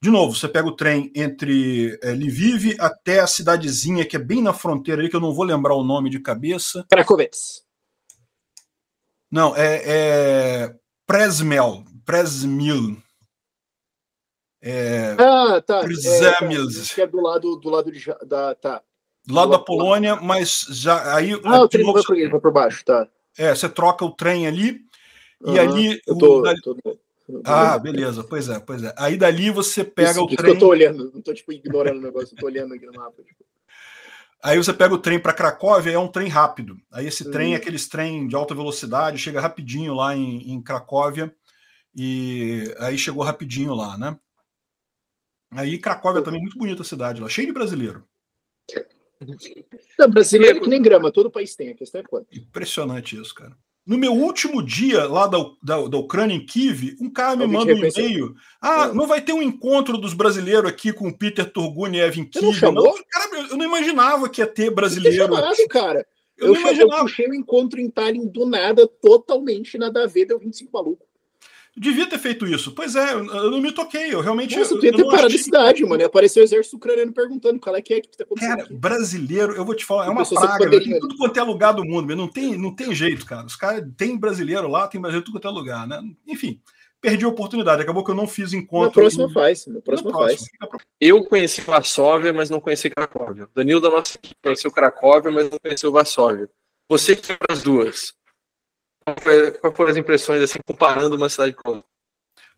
de novo, você pega o trem entre é, Lviv até a cidadezinha que é bem na fronteira ali, que eu não vou lembrar o nome de cabeça. Krakovets. Não, é, é Presmel. Presmil. É, ah, tá. É, que é do lado, do lado de, da. Tá. Do lado da Polônia, mas já aí. Ah, o trem vai por, baixo, tá. É, você troca o trem ali. Uhum, e ali. Eu tô, o, tô... Ah, beleza. Pois é, pois é. Aí dali você pega isso, o isso trem. eu tô olhando, não tô tipo ignorando o negócio, eu tô olhando aqui no mapa. Tipo. Aí você pega o trem para Cracóvia, é um trem rápido. Aí esse trem é aqueles trem de alta velocidade, chega rapidinho lá em, em Cracóvia. E aí chegou rapidinho lá, né? Aí Cracóvia também, muito bonita a cidade lá, cheio de brasileiro. Não, brasileiro é que nem grama, todo país tem, a questão é quanto. Impressionante isso, cara. No meu último dia lá da, da, da Ucrânia, em Kiev, um cara me manda um e-mail. Ah, é. não vai ter um encontro dos brasileiros aqui com o Peter Turguniev em Kiev? Não, não, cara, eu não imaginava que ia ter brasileiro. Eu chamado, cara. Eu, eu, não imaginava. eu puxei o um encontro em Tallinn do nada, totalmente nada a ver, deu 25 maluco. Devia ter feito isso. Pois é, eu não me toquei. Eu realmente. Nossa, tu ia ter parado achei... de cidade, mano. Apareceu o exército ucraniano perguntando qual é que é que tá acontecendo. Cara, aqui. brasileiro, eu vou te falar, é uma praga. Né? Tem tudo quanto é lugar do mundo, não tem, não tem jeito, cara. Os caras tem brasileiro lá, tem brasileiro tudo quanto é lugar, né? Enfim, perdi a oportunidade. Acabou que eu não fiz encontro. Na próxima em... faz. Na próxima faz. Eu conheci Varsóvia, mas não conheci Cracóvia. Danilo da nossa equipe conheceu Cracóvia, mas não conheceu Varsóvia. Você que foi para as duas. Qual foram as impressões, assim, comparando uma cidade com outra?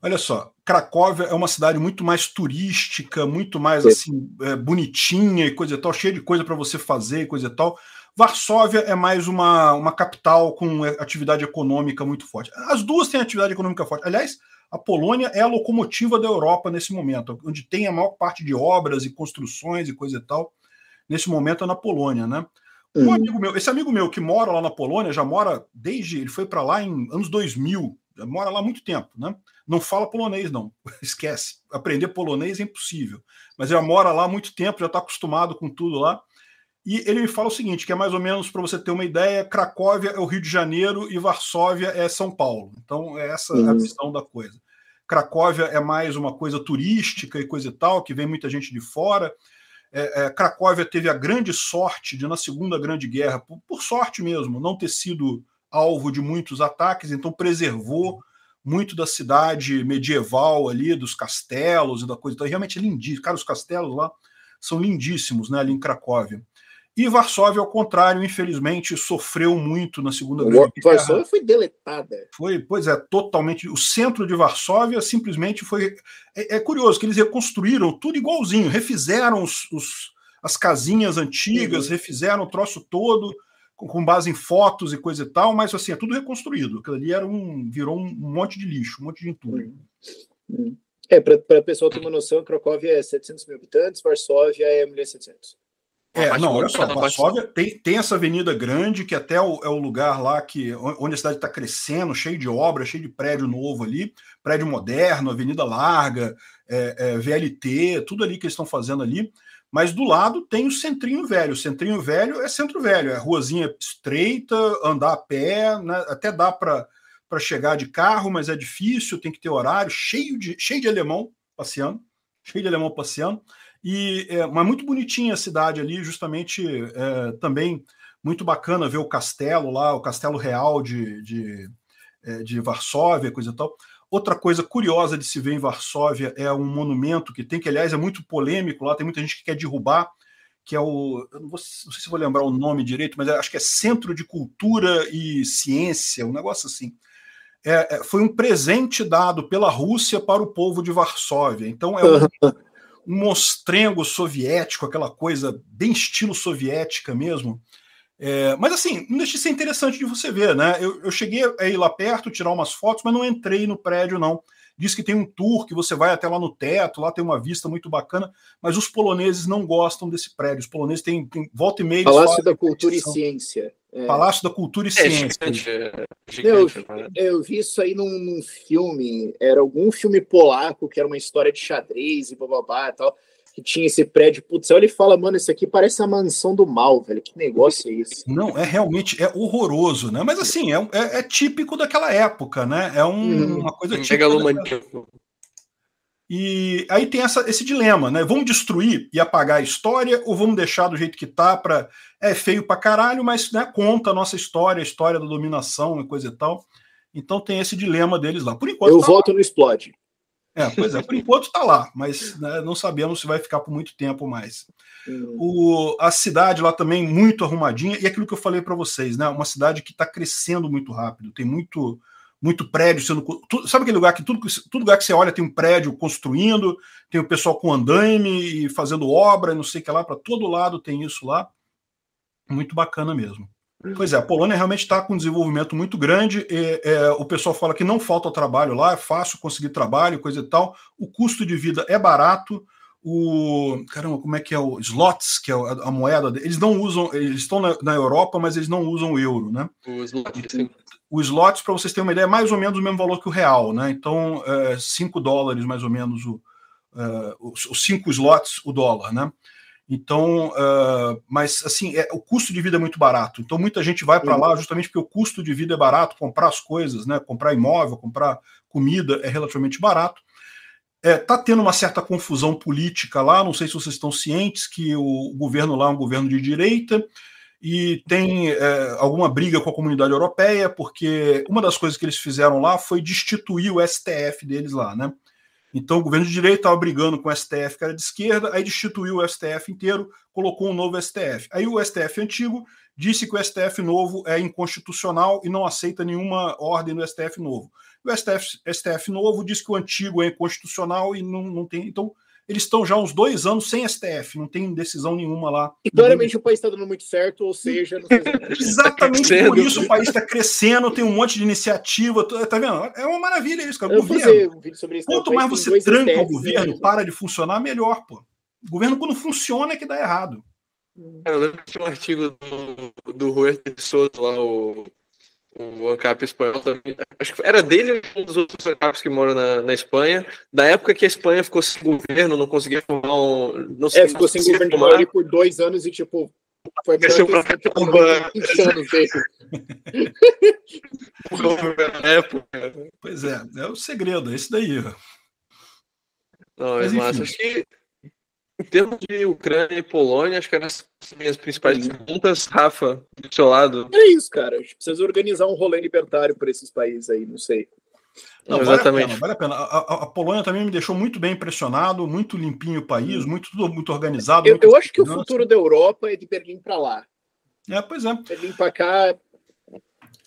Olha só, Cracóvia é uma cidade muito mais turística, muito mais assim é, bonitinha e coisa e tal, cheia de coisa para você fazer e coisa e tal. Varsóvia é mais uma, uma capital com atividade econômica muito forte. As duas têm atividade econômica forte. Aliás, a Polônia é a locomotiva da Europa nesse momento, onde tem a maior parte de obras e construções e coisa e tal. Nesse momento é na Polônia, né? Um hum. amigo meu, esse amigo meu que mora lá na Polônia, já mora desde. Ele foi para lá em anos 2000, mora lá há muito tempo, né? Não fala polonês, não. Esquece. Aprender polonês é impossível. Mas já mora lá há muito tempo, já está acostumado com tudo lá. E ele me fala o seguinte: que é mais ou menos para você ter uma ideia, Cracóvia é o Rio de Janeiro e Varsóvia é São Paulo. Então, é essa uhum. a visão da coisa. Cracóvia é mais uma coisa turística e coisa e tal, que vem muita gente de fora. É, é, Cracóvia teve a grande sorte de, na Segunda Grande Guerra, por, por sorte mesmo, não ter sido alvo de muitos ataques, então preservou muito da cidade medieval ali, dos castelos e da coisa. Então, realmente é lindíssimo. Cara, os castelos lá são lindíssimos, né, ali em Cracóvia. E Varsóvia, ao contrário, infelizmente, sofreu muito na Segunda Guerra. Varsóvia foi deletada. Foi, pois é, totalmente. O centro de Varsóvia simplesmente foi. É, é curioso que eles reconstruíram tudo igualzinho, refizeram os, os as casinhas antigas, uhum. refizeram o troço todo com base em fotos e coisa e tal, mas assim, é tudo reconstruído. Aquilo ali era um, virou um monte de lixo, um monte de entulho. É, para o pessoal ter uma noção, Cracóvia é 700 mil habitantes, Varsóvia é 1.700. É, não, olha só, Varsóvia tem, tem essa avenida grande, que até é o, é o lugar lá que, onde a cidade está crescendo, cheio de obra, cheio de prédio novo ali, prédio moderno, avenida larga, é, é, VLT, tudo ali que eles estão fazendo ali. Mas do lado tem o Centrinho Velho. O Centrinho Velho é centro velho, é ruazinha estreita, andar a pé, né? até dá para chegar de carro, mas é difícil, tem que ter horário, cheio de, cheio de alemão passeando, cheio de alemão passeando. E, é, mas muito bonitinha a cidade ali, justamente é, também muito bacana ver o castelo lá, o castelo real de, de, é, de Varsóvia, coisa e tal. Outra coisa curiosa de se ver em Varsóvia é um monumento que tem, que aliás é muito polêmico lá, tem muita gente que quer derrubar, que é o. Não, vou, não, sei se vou lembrar o nome direito, mas é, acho que é Centro de Cultura e Ciência, um negócio assim. É, é, foi um presente dado pela Rússia para o povo de Varsóvia. Então é um, um mostrengo soviético, aquela coisa bem estilo soviética mesmo. É, mas assim, não deixa de ser interessante de você ver, né? Eu, eu cheguei a ir lá perto, tirar umas fotos, mas não entrei no prédio, não. Diz que tem um tour que você vai até lá no teto, lá tem uma vista muito bacana, mas os poloneses não gostam desse prédio. Os poloneses têm, têm volta e meia. Palácio da Cultura e Ciência. É. Palácio da Cultura e é, Ciência. Gigante, é, gigante, eu, eu, vi isso aí num, num, filme, era algum filme polaco que era uma história de xadrez e bababá e tal que tinha esse prédio. Putz, ele fala, mano, isso aqui parece a mansão do mal, velho. Que negócio é esse? Não, é realmente é horroroso, né? Mas assim, é, é, é típico daquela época, né? É um, uhum. uma coisa típica. E aí tem essa, esse dilema, né? Vamos destruir e apagar a história ou vamos deixar do jeito que tá para é feio pra caralho, mas né, conta a nossa história, a história da dominação e coisa e tal. Então tem esse dilema deles lá. Por enquanto. Eu tá voto lá. no explode. É, pois é, por enquanto está lá, mas né, não sabemos se vai ficar por muito tempo mais. Uhum. O, a cidade lá também muito arrumadinha, e aquilo que eu falei para vocês, né? Uma cidade que está crescendo muito rápido, tem muito muito prédio sendo. Sabe aquele lugar que tudo, tudo lugar que você olha tem um prédio construindo, tem o pessoal com andaime e fazendo obra, não sei o que lá, para todo lado tem isso lá. Muito bacana mesmo. Pois é, a Polônia realmente está com um desenvolvimento muito grande. E, é, o pessoal fala que não falta trabalho lá, é fácil conseguir trabalho, coisa e tal. O custo de vida é barato. O caramba, como é que é o slots, que é a, a moeda? Eles não usam, eles estão na, na, Europa, mas eles não usam o euro, né? O slot, sim. O slots, para vocês terem uma ideia, é mais ou menos o mesmo valor que o real, né? Então, 5 é, dólares mais ou menos o, é, os 5 slots o dólar, né? Então, uh, mas assim, é, o custo de vida é muito barato. Então, muita gente vai para lá justamente porque o custo de vida é barato, comprar as coisas, né? Comprar imóvel, comprar comida é relativamente barato. Está é, tá tendo uma certa confusão política lá, não sei se vocês estão cientes que o governo lá é um governo de direita e tem é, alguma briga com a comunidade europeia, porque uma das coisas que eles fizeram lá foi destituir o STF deles lá, né? Então o governo de direita estava brigando com o STF, que era de esquerda, aí destituiu o STF inteiro, colocou um novo STF. Aí o STF antigo disse que o STF novo é inconstitucional e não aceita nenhuma ordem do STF novo. O STF, STF novo diz que o antigo é inconstitucional e não, não tem. Então, eles estão já uns dois anos sem STF, não tem decisão nenhuma lá. E claramente o país está dando muito certo, ou seja. Exatamente tá por isso o país está crescendo, tem um monte de iniciativa. Tá vendo? É uma maravilha isso, cara. Eu vou fazer um vídeo sobre isso. Quanto mais você tranca o governo, para de funcionar, melhor, pô. O governo, quando funciona, é que dá errado. Eu lembro que tinha um artigo do, do de Souza lá, o o ANCAP espanhol também. Acho que era dele um dos outros ANCAPs que moram na, na Espanha. Da época que a Espanha ficou sem governo, não conseguia formar um. Não é, ficou sem governo formar. por dois anos e, tipo, foi que pra caramba. Pois é, é o segredo, é isso daí. Não, é massa. Acho que em termos de Ucrânia e Polônia, acho que eram as minhas principais perguntas. Rafa, do seu lado. É isso, cara. A gente precisa organizar um rolê libertário para esses países aí, não sei. Não, Exatamente. Vale a pena. Vale a, pena. A, a, Polônia também me deixou muito bem impressionado, muito limpinho o país, muito tudo muito organizado. Eu, eu acho que o futuro da Europa é de Berlim para lá. É, pois é. Berlim para cá.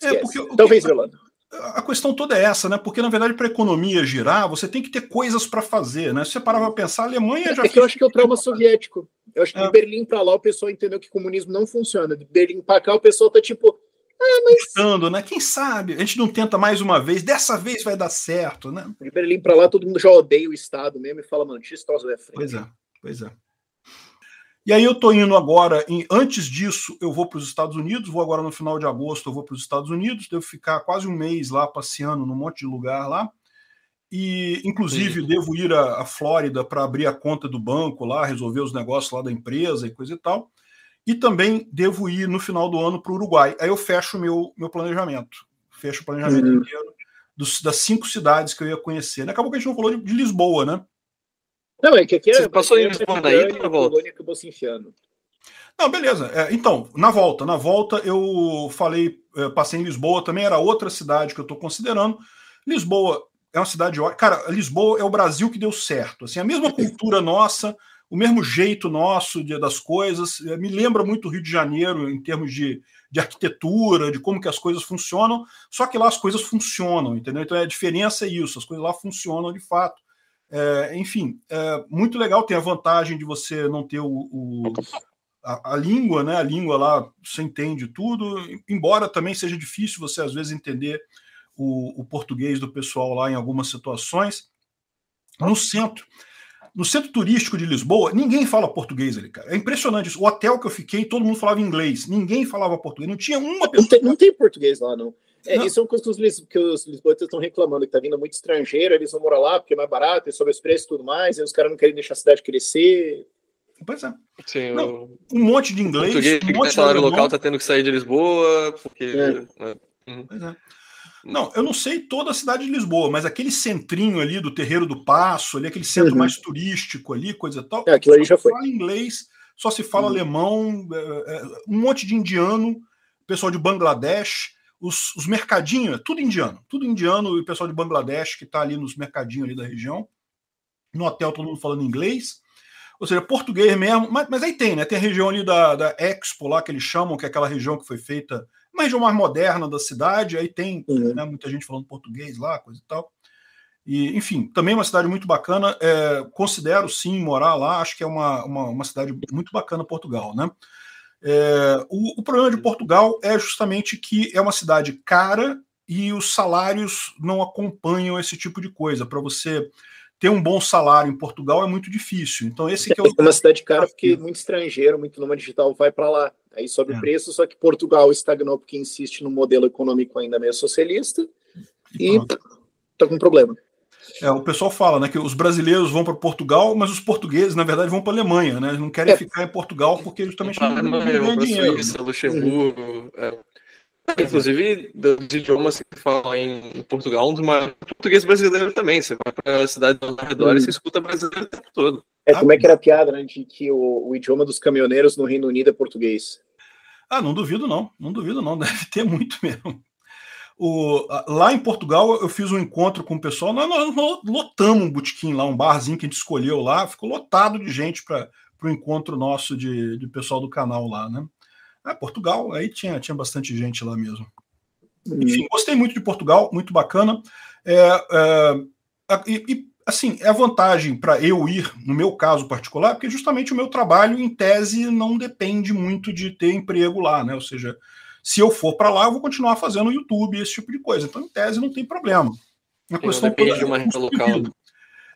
É, porque, Talvez, Yolanda a questão toda é essa, né? Porque, na verdade, para a economia girar, você tem que ter coisas para fazer, né? Se você parar para pensar, a Alemanha já. É que eu acho que é o trauma soviético. Eu acho que é. de Berlim para lá o pessoal entendeu que o comunismo não funciona. De Berlim para cá o pessoal tá tipo. Ah, mas... Gostando, né? Quem sabe? A gente não tenta mais uma vez, dessa vez vai dar certo, né? De Berlim para lá todo mundo já odeia o Estado mesmo e fala, mano, X é frente. Pois é, pois é. E aí eu estou indo agora, em, antes disso, eu vou para os Estados Unidos, vou agora no final de agosto, eu vou para os Estados Unidos, devo ficar quase um mês lá passeando num monte de lugar lá. E, inclusive, Sim. devo ir à, à Flórida para abrir a conta do banco lá, resolver os negócios lá da empresa e coisa e tal. E também devo ir no final do ano para o Uruguai. Aí eu fecho o meu, meu planejamento. Fecho o planejamento uhum. inteiro dos, das cinco cidades que eu ia conhecer. Acabou que a gente não falou de, de Lisboa, né? Não, é que aqui Você passou em Lisboa daí na volta? acabou se enfiando. Não, beleza. É, então, na volta, na volta eu falei, é, passei em Lisboa, também era outra cidade que eu estou considerando. Lisboa é uma cidade ótima. Cara, Lisboa é o Brasil que deu certo. Assim, a mesma cultura nossa, o mesmo jeito nosso de, das coisas. É, me lembra muito o Rio de Janeiro em termos de, de arquitetura, de como que as coisas funcionam. Só que lá as coisas funcionam, entendeu? Então a diferença é isso. As coisas lá funcionam de fato. É, enfim, é muito legal, tem a vantagem de você não ter o, o a, a, língua, né? A língua lá você entende tudo, embora também seja difícil você às vezes entender o, o português do pessoal lá em algumas situações. No centro, no centro turístico de Lisboa, ninguém fala português ali, cara. É impressionante isso. O hotel que eu fiquei, todo mundo falava inglês. Ninguém falava português. Não tinha uma pessoa. Não tem, não tem português lá, não. É, isso é uma coisa que os, lisboetas estão reclamando, que tá vindo muito estrangeiro, eles vão morar lá porque é mais barato, é sobre os preços e tudo mais, e os caras não querem deixar a cidade crescer. Pois é. Sim, não, um monte de inglês. Português, um monte de salário local tá tendo que sair de Lisboa, porque. É. É. Uhum. Pois é. Não, eu não sei toda a cidade de Lisboa, mas aquele centrinho ali do Terreiro do Passo, ali, aquele centro uhum. mais turístico ali, coisa e tal. É, aquilo ali já foi. fala inglês, só se fala uhum. alemão, é, é, um monte de indiano, pessoal de Bangladesh os, os mercadinhos, é tudo indiano, tudo indiano e o pessoal de Bangladesh que está ali nos mercadinhos ali da região. No hotel todo mundo falando inglês, ou seja, português mesmo, mas, mas aí tem, né? Tem a região ali da, da Expo lá que eles chamam, que é aquela região que foi feita, uma região mais moderna da cidade, aí tem uhum. né, muita gente falando português lá, coisa e tal. E, enfim, também uma cidade muito bacana. É, considero sim morar lá, acho que é uma, uma, uma cidade muito bacana, Portugal, né? É, o, o, problema de Portugal é justamente que é uma cidade cara e os salários não acompanham esse tipo de coisa. Para você ter um bom salário em Portugal é muito difícil. Então esse que é, é uma cidade cara porque muito estrangeiro, muito nômade digital vai para lá. Aí sobe é. o preço, só que Portugal estagnou porque insiste no modelo econômico ainda meio socialista e, e tá com problema. É, o pessoal fala né, que os brasileiros vão para Portugal, mas os portugueses, na verdade, vão para a Alemanha, né? Eles não querem é. ficar em Portugal porque justamente não, não ganham dinheiro. Suíça, Luxemburgo. Uhum. É. Inclusive, dos idiomas que falam em Portugal, um dos maiores português brasileiro também. Você vai para a cidade ao redor uhum. e você escuta brasileiro o tempo todo. É, como é que era a piada, né? De que o, o idioma dos caminhoneiros no Reino Unido é português. Ah, não duvido, não. Não duvido, não. Deve ter muito mesmo. O, lá em Portugal, eu fiz um encontro com o pessoal. Nós, nós lotamos um botequim lá, um barzinho que a gente escolheu lá. Ficou lotado de gente para o encontro nosso de, de pessoal do canal lá, né? Ah, Portugal, aí tinha, tinha bastante gente lá mesmo. Uhum. Enfim, gostei muito de Portugal, muito bacana. É, é, e, e, assim, é a vantagem para eu ir, no meu caso particular, porque justamente o meu trabalho, em tese, não depende muito de ter emprego lá, né? Ou seja, se eu for para lá, eu vou continuar fazendo YouTube, esse tipo de coisa. Então, em tese, não tem problema. A questão depende de uma renda local.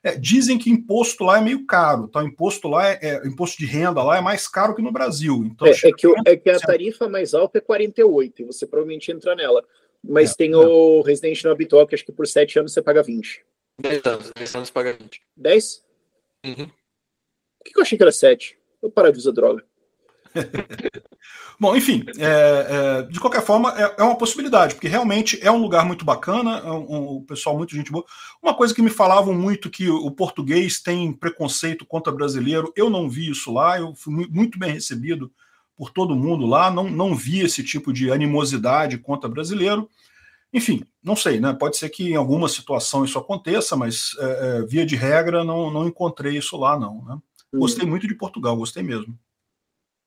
É, dizem que imposto lá é meio caro, tá? Imposto lá é, é, imposto de renda lá é mais caro que no Brasil. Então, é, é que, é que a tarifa mais alta é 48, e você provavelmente entra nela. Mas é, tem o residente no habitual, que acho que por 7 anos você paga 20. 10 anos, 10 anos paga 20. 10? Uhum. Por que, que eu achei que era 7? Eu parar de usar droga. Bom, enfim, é, é, de qualquer forma, é, é, uma possibilidade, porque realmente é um lugar muito bacana, é um, um, pessoal muito gente boa. Uma coisa que me falavam muito que o português tem preconceito contra brasileiro, eu não vi isso lá, eu fui muito bem recebido por todo mundo lá, não, não vi esse tipo de animosidade contra brasileiro. Enfim, não sei, né? Pode ser que em alguma situação isso aconteça, mas é, é, via de regra não, não encontrei isso lá, não. Né? Gostei muito de Portugal, gostei mesmo.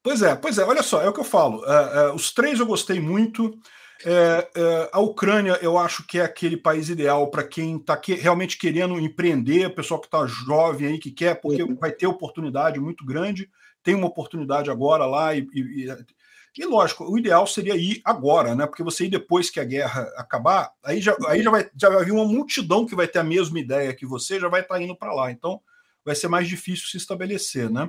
Pois é, pois é, olha só, é o que eu falo. É, é, os três eu gostei muito. É, é a Ucrânia, eu acho que é aquele país ideal para quem está que, realmente querendo empreender, pessoal que está jovem aí, que quer, porque uhum. vai ter oportunidade muito grande. Tem uma oportunidade agora lá e, e, e, lógico, o ideal seria ir agora, né? Porque você ir depois que a guerra acabar, aí já, aí já, vai, já vai vir uma multidão que vai ter a mesma ideia que você, já vai estar tá indo para lá. Então, vai ser mais difícil se estabelecer, né?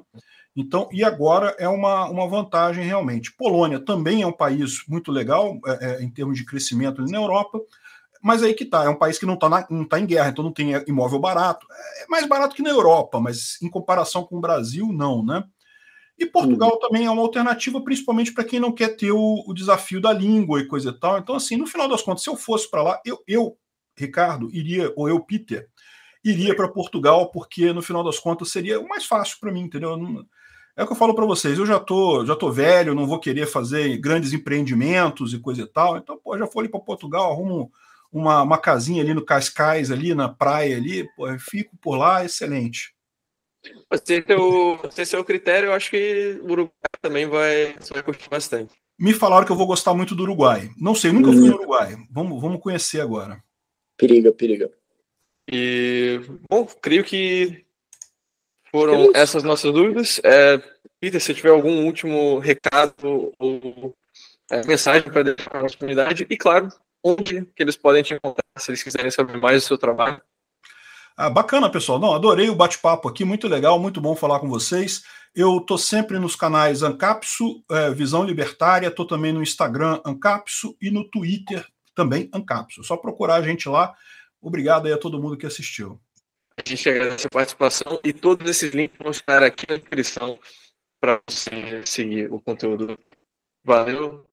Então, e agora é uma, uma vantagem realmente. Polônia também é um país muito legal é, é, em termos de crescimento na Europa, mas aí que tá, é um país que não está não tá em guerra, então não tem imóvel barato. É mais barato que na Europa, mas em comparação com o Brasil, não, né? E Portugal uhum. também é uma alternativa, principalmente para quem não quer ter o, o, desafio da língua e coisa e tal. Então, assim, no final das contas, se eu fosse para lá, eu, eu, Ricardo, iria, ou eu, Peter, iria para Portugal, porque no final das contas seria o mais fácil para mim, entendeu? Não, é o que eu falo para vocês, eu já tô, já tô velho, não vou querer fazer grandes empreendimentos e coisa e tal. Então, pô, já fui ali para Portugal, arrumo uma, uma casinha ali no Cascais, ali na praia ali, pô, fico por lá, excelente. Se esse, é o, se o critério, eu acho que o Uruguai também vai, vai curtir bastante. Me falaram que eu vou gostar muito do Uruguai. Não sei, nunca fui no Uruguai. Vamos, vamos conhecer agora. Periga, periga. E, bom, creio que foram essas nossas dúvidas. É, Peter, se tiver algum último recado ou é, mensagem para deixar para a nossa comunidade, e claro, onde que eles podem te encontrar se eles quiserem saber mais do seu trabalho. Ah, bacana, pessoal. Não, adorei o bate-papo aqui, muito legal, muito bom falar com vocês. Eu estou sempre nos canais Ancapso, é, Visão Libertária, estou também no Instagram Ancapso e no Twitter também Ancapso. É só procurar a gente lá. Obrigado aí a todo mundo que assistiu. A gente agradece a participação e todos esses links vão estar aqui na descrição para você seguir o conteúdo. Valeu,